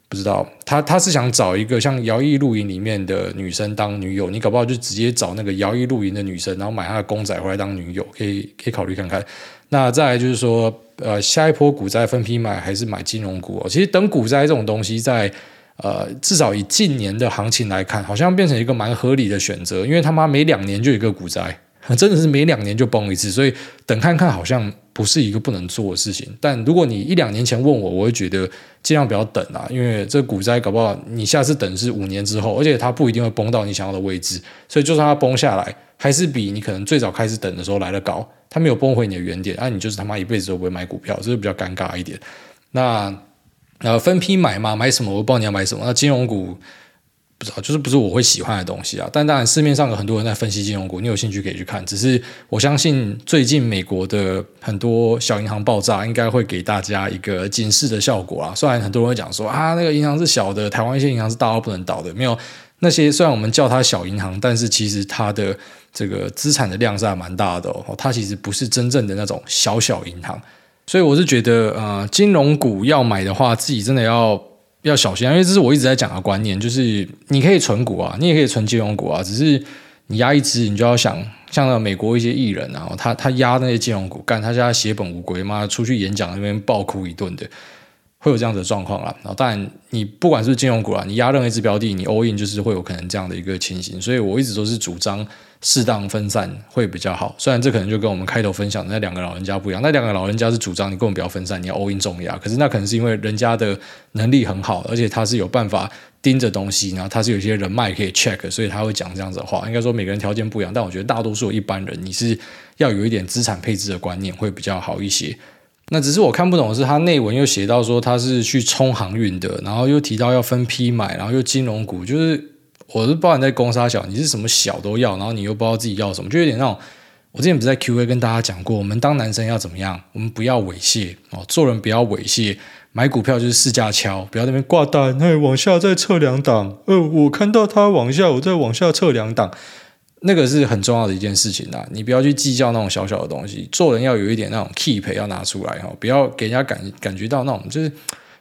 不知道他他是想找一个像摇曳露营里面的女生当女友，你搞不好就直接找那个摇曳露营的女生，然后买她的公仔回来当女友，可以可以考虑看看。那再来就是说，呃，下一波股灾分批买还是买金融股哦？其实等股灾这种东西在。呃，至少以近年的行情来看，好像变成一个蛮合理的选择，因为他妈每两年就一个股灾，真的是每两年就崩一次，所以等看看好像不是一个不能做的事情。但如果你一两年前问我，我会觉得尽量不要等啊，因为这股灾搞不好你下次等是五年之后，而且它不一定会崩到你想要的位置，所以就算它崩下来，还是比你可能最早开始等的时候来得高，它没有崩回你的原点，那、你就是他妈一辈子都不会买股票，这是比较尴尬一点。那。呃，分批买嘛，买什么？我不知道你要买什么。那金融股不知道，就是不是我会喜欢的东西啊。但当然，市面上有很多人在分析金融股，你有兴趣可以去看。只是我相信，最近美国的很多小银行爆炸，应该会给大家一个警示的效果啊。虽然很多人会讲说啊，那个银行是小的，台湾一些银行是大到不能倒的，没有。那些虽然我们叫它小银行，但是其实它的这个资产的量是还蛮大的哦。它其实不是真正的那种小小银行，所以我是觉得，呃，金融股要买的话，自己真的要要小心啊，因为这是我一直在讲的观念，就是你可以存股啊，你也可以存金融股啊，只是你压一支，你就要想，像美国一些艺人啊，他他压那些金融股，干他家血本无归，妈出去演讲那边爆哭一顿的。会有这样的状况啦，然后当然你不管是金融股啦，你压任何一支标的，你 all in 就是会有可能这样的一个情形，所以我一直都是主张适当分散会比较好。虽然这可能就跟我们开头分享的那两个老人家不一样，那两个老人家是主张你根本不要分散，你要 all in 重压，可是那可能是因为人家的能力很好，而且他是有办法盯着东西，然后他是有一些人脉可以 check，所以他会讲这样子的话。应该说每个人条件不一样，但我觉得大多数一般人你是要有一点资产配置的观念会比较好一些。那只是我看不懂的是，他内文又写到说他是去冲航运的，然后又提到要分批买，然后又金融股，就是我是包含在攻杀小，你是什么小都要，然后你又不知道自己要什么，就有点那种。我之前不是在 Q&A 跟大家讲过，我们当男生要怎么样？我们不要猥亵哦，做人不要猥亵，买股票就是试驾敲，不要那边挂单，嘿，往下再测两档，呃，我看到它往下，我再往下测两档。那个是很重要的一件事情啦，你不要去计较那种小小的东西，做人要有一点那种 keep 要拿出来哈，不要给人家感感觉到那种就是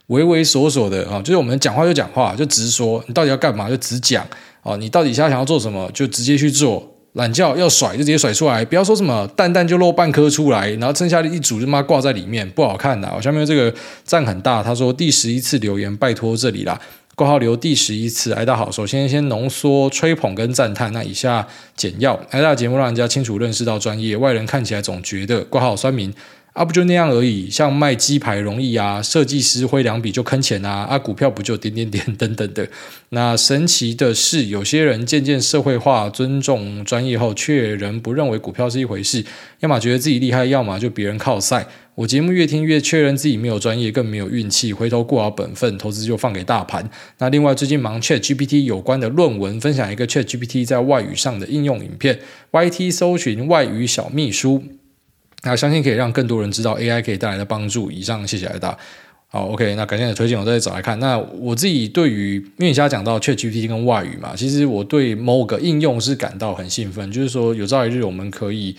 畏畏缩缩的啊，就是我们讲话就讲话，就直说，你到底要干嘛就直讲啊，你到底现在想要做什么就直接去做，懒觉要甩就直接甩出来，不要说什么蛋蛋就露半颗出来，然后剩下的一组就妈挂在里面不好看的。我下面这个赞很大，他说第十一次留言，拜托这里啦。括号留第十一次，挨大好。首先先浓缩吹捧跟赞叹，那以下简要。挨大节目让人家清楚认识到专业，外人看起来总觉得括号酸民啊，不就那样而已。像卖鸡排容易啊，设计师挥两笔就坑钱啊，啊股票不就点点点 [laughs] 等等的。那神奇的是，有些人渐渐社会化，尊重专业后，却仍不认为股票是一回事，要么觉得自己厉害，要么就别人靠赛。我节目越听越确认自己没有专业，更没有运气。回头过好本分，投资就放给大盘。那另外，最近忙 Chat GPT 有关的论文，分享一个 Chat GPT 在外语上的应用影片。YT 搜寻外语小秘书，那相信可以让更多人知道 AI 可以带来的帮助。以上，谢谢挨大。好，OK，那感谢你的推荐，我再找来看。那我自己对于，因为你现在讲到 Chat GPT 跟外语嘛，其实我对某个应用是感到很兴奋，就是说有朝一日我们可以。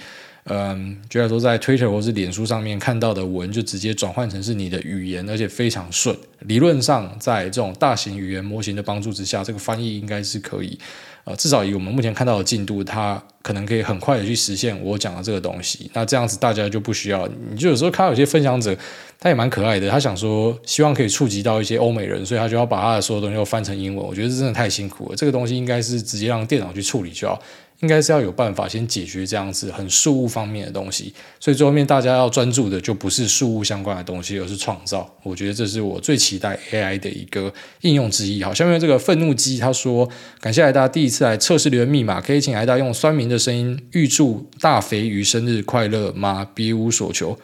嗯，就来说在 Twitter 或是脸书上面看到的文，就直接转换成是你的语言，而且非常顺。理论上，在这种大型语言模型的帮助之下，这个翻译应该是可以。呃，至少以我们目前看到的进度，它可能可以很快的去实现我讲的这个东西。那这样子大家就不需要，你就有时候看到有些分享者，他也蛮可爱的，他想说希望可以触及到一些欧美人，所以他就要把他的所有东西都翻成英文。我觉得这真的太辛苦了，这个东西应该是直接让电脑去处理就好。应该是要有办法先解决这样子很事物方面的东西，所以最后面大家要专注的就不是事物相关的东西，而是创造。我觉得这是我最期待 AI 的一个应用之一。好，下面这个愤怒鸡他说：“感谢挨大第一次来测试留言密码，可以请挨大用酸民的声音预祝大肥鱼生日快乐吗？别无所求。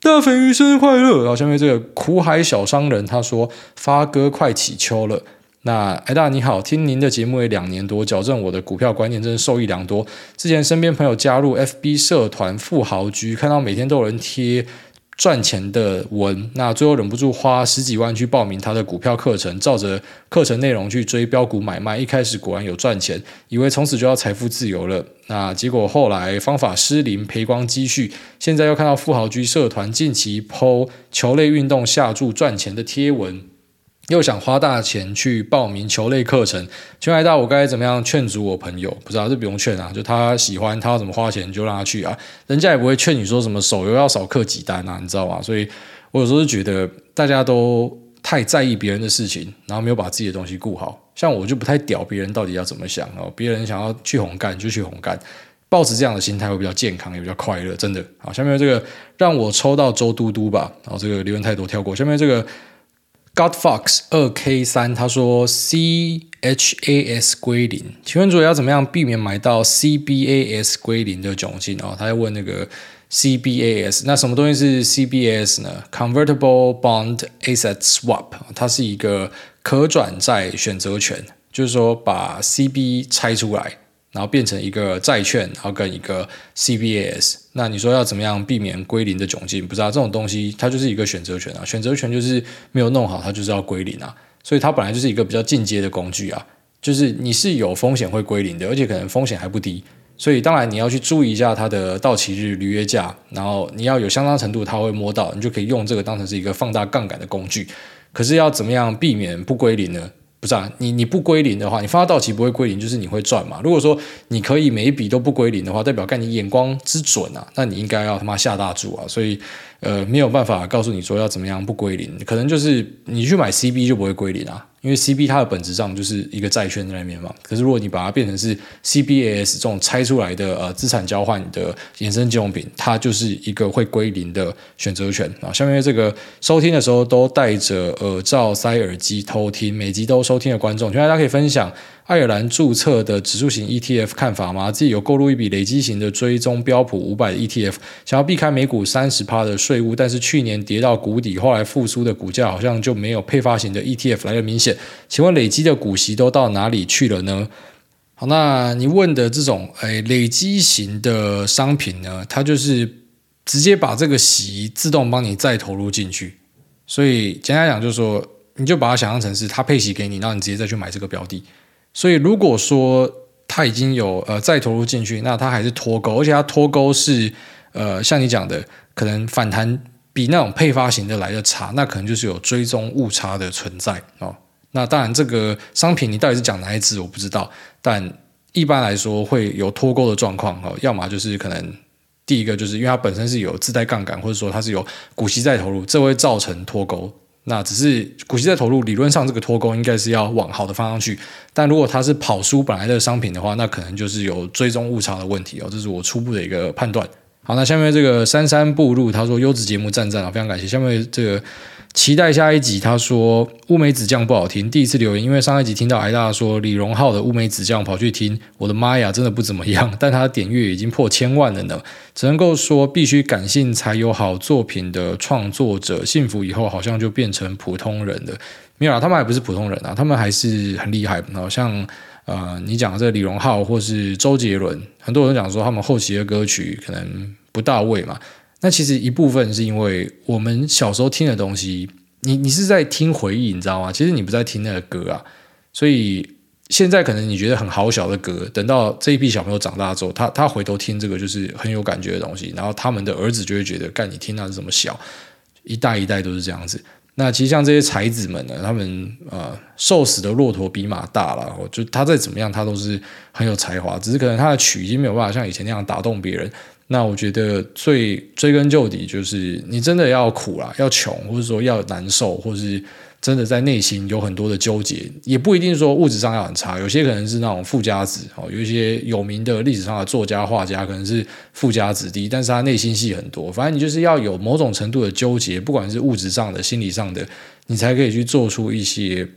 大肥鱼生日快乐。”然后，下面这个苦海小商人他说：“发哥快起秋了。”那哎大你好，听您的节目也两年多，矫正我的股票观念真是受益良多。之前身边朋友加入 FB 社团富豪居，看到每天都有人贴赚钱的文，那最后忍不住花十几万去报名他的股票课程，照着课程内容去追标股买卖，一开始果然有赚钱，以为从此就要财富自由了。那结果后来方法失灵，赔光积蓄，现在又看到富豪居社团近期 po 球类运动下注赚钱的贴文。又想花大钱去报名球类课程，请问挨大，我该怎么样劝阻我朋友？不知道，这不用劝啊，就他喜欢，他要怎么花钱就让他去啊，人家也不会劝你说什么手游要少氪几单啊，你知道吗？所以我有时候是觉得大家都太在意别人的事情，然后没有把自己的东西顾好。像我就不太屌别人到底要怎么想哦，别人想要去红干就去红干，抱持这样的心态会比较健康，也比较快乐，真的。好，下面这个让我抽到周嘟嘟吧，然后这个留言太多跳过，下面这个。Godfox 二 K 三他说 CHAS 归零，请问主要怎么样避免买到 CBAS 归零的窘境哦？他在问那个 CBAS，那什么东西是 CBAS 呢？Convertible Bond Asset Swap，它是一个可转债选择权，就是说把 CB 拆出来。然后变成一个债券，然后跟一个 CBAS，那你说要怎么样避免归零的窘境？不知道这种东西，它就是一个选择权啊，选择权就是没有弄好，它就是要归零啊，所以它本来就是一个比较进阶的工具啊。就是你是有风险会归零的，而且可能风险还不低。所以当然你要去注意一下它的到期日、履约价，然后你要有相当程度它会摸到，你就可以用这个当成是一个放大杠杆的工具。可是要怎么样避免不归零呢？不是啊，你你不归零的话，你放到到期不会归零，就是你会赚嘛。如果说你可以每一笔都不归零的话，代表看你眼光之准啊，那你应该要他妈下大注啊。所以呃没有办法告诉你说要怎么样不归零，可能就是你去买 CB 就不会归零啊。因为 CB 它的本质上就是一个债券在那边嘛，可是如果你把它变成是 CBAS 这种拆出来的呃资产交换的衍生金融品，它就是一个会归零的选择权啊。下面这个收听的时候都戴着耳罩塞耳机偷听，每集都收听的观众，希望大家可以分享。爱尔兰注册的指数型 ETF 看法吗？自己有购入一笔累积型的追踪标普五百 ETF，想要避开每股三十趴的税务，但是去年跌到谷底，后来复苏的股价好像就没有配发型的 ETF 来的明显。请问累积的股息都到哪里去了呢？好，那你问的这种诶累积型的商品呢，它就是直接把这个息自动帮你再投入进去，所以简单讲就是说，你就把它想象成是它配息给你，然后你直接再去买这个标的。所以，如果说它已经有呃再投入进去，那它还是脱钩，而且它脱钩是呃像你讲的，可能反弹比那种配发型的来的差，那可能就是有追踪误差的存在哦。那当然，这个商品你到底是讲哪一支我不知道，但一般来说会有脱钩的状况哦。要么就是可能第一个就是因为它本身是有自带杠杆，或者说它是有股息再投入，这会造成脱钩。那只是股息在投入，理论上这个脱钩应该是要往好的方向去。但如果它是跑输本来的商品的话，那可能就是有追踪误差的问题哦。这是我初步的一个判断。好，那下面这个三三步入他说优质节目赞赞啊，非常感谢。下面这个。期待下一集。他说乌梅子酱不好听，第一次留言，因为上一集听到挨大说李荣浩的乌梅子酱跑去听，我的妈呀，真的不怎么样。但他的点阅已经破千万了呢，只能够说必须感性才有好作品的创作者，幸福以后好像就变成普通人了。没有啊，他们还不是普通人啊，他们还是很厉害。好像呃，你讲的这个李荣浩或是周杰伦，很多人讲说他们后期的歌曲可能不到位嘛。那其实一部分是因为我们小时候听的东西，你你是在听回忆，你知道吗？其实你不在听那个歌啊，所以现在可能你觉得很好小的歌，等到这一批小朋友长大之后，他他回头听这个就是很有感觉的东西，然后他们的儿子就会觉得，干你听那是这么小，一代一代都是这样子。那其实像这些才子们呢，他们呃，瘦死的骆驼比马大了，就他再怎么样，他都是很有才华，只是可能他的曲已经没有办法像以前那样打动别人。那我觉得最追根究底就是你真的要苦啦，要穷，或者说要难受，或者是真的在内心有很多的纠结，也不一定说物质上要很差，有些可能是那种富家子哦，有一些有名的历史上的作家画家可能是富家子弟，但是他内心戏很多，反正你就是要有某种程度的纠结，不管是物质上的、心理上的，你才可以去做出一些。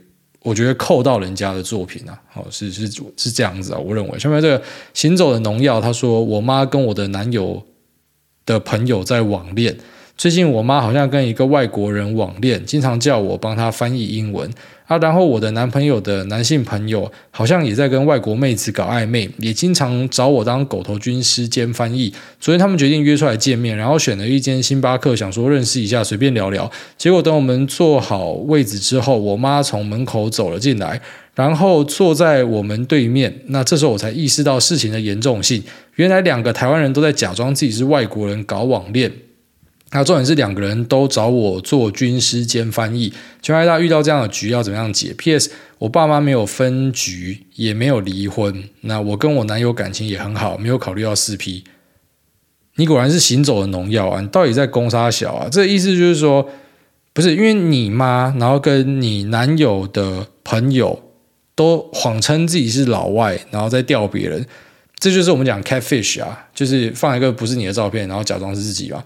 我觉得扣到人家的作品啊，哦，是是是这样子啊，我认为。下面这个行走的农药，他说我妈跟我的男友的朋友在网恋，最近我妈好像跟一个外国人网恋，经常叫我帮她翻译英文。啊，然后我的男朋友的男性朋友好像也在跟外国妹子搞暧昧，也经常找我当狗头军师兼翻译。昨天他们决定约出来见面，然后选了一间星巴克，想说认识一下，随便聊聊。结果等我们坐好位置之后，我妈从门口走了进来，然后坐在我们对面。那这时候我才意识到事情的严重性，原来两个台湾人都在假装自己是外国人搞网恋。那重点是两个人都找我做军师兼翻译，就害大家遇到这样的局要怎么样解？P.S. 我爸妈没有分局，也没有离婚。那我跟我男友感情也很好，没有考虑到四 P。你果然是行走的农药啊！你到底在攻杀小啊？这意思就是说，不是因为你妈，然后跟你男友的朋友都谎称自己是老外，然后再钓别人，这就是我们讲 catfish 啊，就是放一个不是你的照片，然后假装是自己嘛。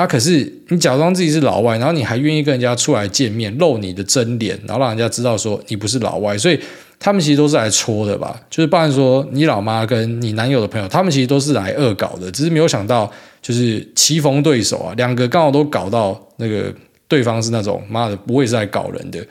啊！可是你假装自己是老外，然后你还愿意跟人家出来见面，露你的真脸，然后让人家知道说你不是老外，所以他们其实都是来戳的吧？就是不然说你老妈跟你男友的朋友，他们其实都是来恶搞的，只是没有想到就是棋逢对手啊，两个刚好都搞到那个对方是那种妈的，我也是来搞人的，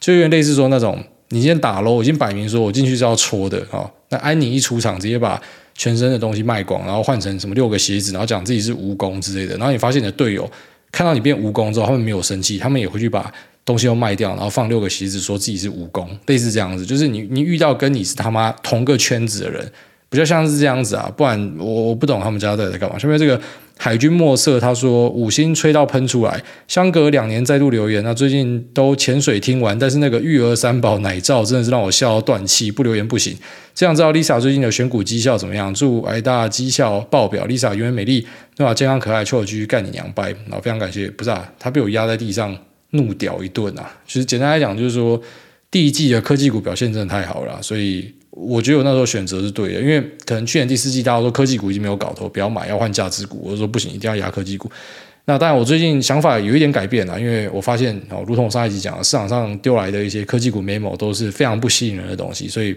就有点类似说那种你今天打楼，我已经摆明说我进去是要戳的啊，那安妮一出场直接把。全身的东西卖光，然后换成什么六个鞋子，然后讲自己是蜈蚣之类的。然后你发现你的队友看到你变蜈蚣之后，他们没有生气，他们也会去把东西又卖掉，然后放六个鞋子，说自己是蜈蚣，类似这样子。就是你你遇到跟你是他妈同个圈子的人，比较像是这样子啊。不然我我不懂他们家在在干嘛。下面这个。海军墨色他说五星吹到喷出来，相隔两年再度留言。那最近都潜水听完，但是那个育儿三宝奶罩真的是让我笑到断气，不留言不行。这样知道 Lisa 最近的选股绩效怎么样？祝挨大绩效爆表，Lisa 永远美丽，对吧？健康可爱，臭继续干你娘掰。然后非常感谢，不是啊，他被我压在地上怒屌一顿啊。其实简单来讲就是说，第一季的科技股表现真的太好了，所以。我觉得我那时候选择是对的，因为可能去年第四季大家说科技股已经没有搞头，不要买，要换价值股。我就说不行，一定要压科技股。那当然，我最近想法有一点改变了，因为我发现哦，如同上一集讲的，市场上丢来的一些科技股 memo 都是非常不吸引人的东西，所以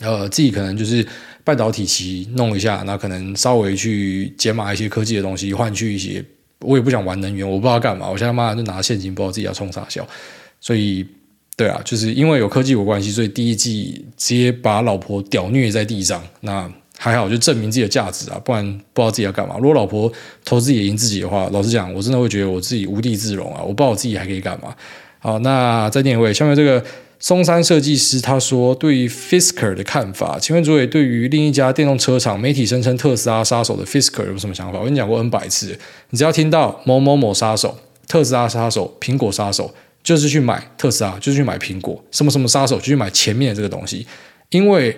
呃，自己可能就是半导体期弄一下，那可能稍微去解码一些科技的东西，换去一些。我也不想玩能源，我不知道干嘛，我现在妈就拿现金，不知道自己要冲啥小，所以。对啊，就是因为有科技有关系，所以第一季直接把老婆屌虐在地上。那还好，就证明自己的价值啊，不然不知道自己要干嘛。如果老婆投资也赢自己的话，老实讲，我真的会觉得我自己无地自容啊！我不知道我自己还可以干嘛。好，那再念一位，下面这个松山设计师他说，对于 Fisker 的看法，请问诸位对于另一家电动车厂媒体声称特斯拉杀手的 Fisker 有什么想法？我跟你讲过 N 百次，你只要听到某某某杀手、特斯拉杀手、苹果杀手。就是去买特斯拉，就是去买苹果，什么什么杀手就去买前面的这个东西，因为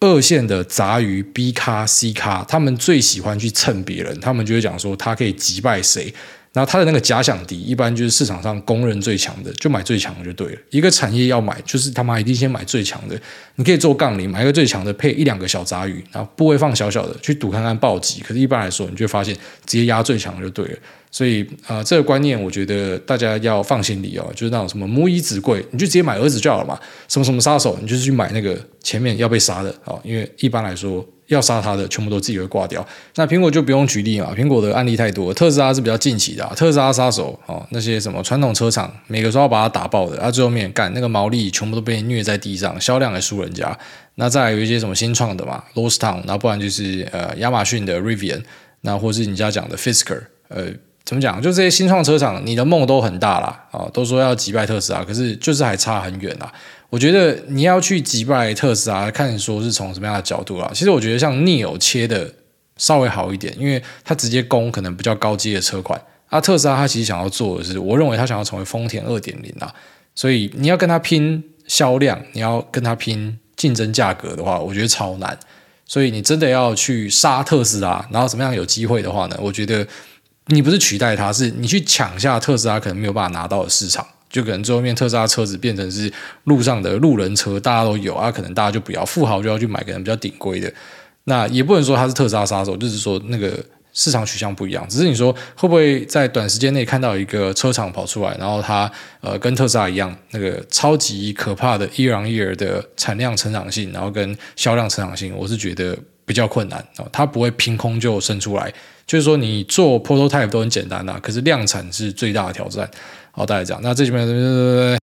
二线的杂鱼 B 咖 C 咖，他们最喜欢去蹭别人，他们就会讲说他可以击败谁。然后它的那个假想敌，一般就是市场上公认最强的，就买最强的就对了。一个产业要买，就是他妈一定先买最强的。你可以做杠铃，买一个最强的，配一两个小杂鱼，然后部位放小小的，去赌看看暴击。可是，一般来说，你就会发现直接压最强就对了。所以啊、呃，这个观念我觉得大家要放心里哦，就是那种什么母以子贵，你就直接买儿子就好了嘛。什么什么杀手，你就是去买那个前面要被杀的哦，因为一般来说。要杀他的，全部都自己会挂掉。那苹果就不用举例嘛，苹果的案例太多。特斯拉是比较近期的，特斯拉杀手哦，那些什么传统车厂，每个都要把它打爆的，啊，最后面干那个毛利全部都被虐在地上，销量还输人家。那再有一些什么新创的嘛，Lordstown，不然就是呃亚马逊的 Rivian，那或是你家讲的 Fisker，呃，怎么讲？就这些新创车厂，你的梦都很大啦，啊，都说要击败特斯拉，可是就是还差很远啊。我觉得你要去击败特斯拉，看你说是从什么样的角度啊？其实我觉得像 NIO 切的稍微好一点，因为它直接攻可能比较高阶的车款。啊，特斯拉它其实想要做的是，我认为它想要成为丰田二点零啊。所以你要跟它拼销量，你要跟它拼竞争价格的话，我觉得超难。所以你真的要去杀特斯拉，然后怎么样有机会的话呢？我觉得你不是取代它，是你去抢下特斯拉可能没有办法拿到的市场。就可能最后面特斯拉车子变成是路上的路人车，大家都有啊，可能大家就不要，富豪就要去买个人比较顶规的。那也不能说他是特斯拉杀手，就是说那个市场取向不一样。只是你说会不会在短时间内看到一个车厂跑出来，然后它呃跟特斯拉一样，那个超级可怕的 year on ear 的产量成长性，然后跟销量成长性，我是觉得比较困难哦。它不会凭空就生出来，就是说你做 prototype 都很简单呐，可是量产是最大的挑战。好，大家讲，那这里面。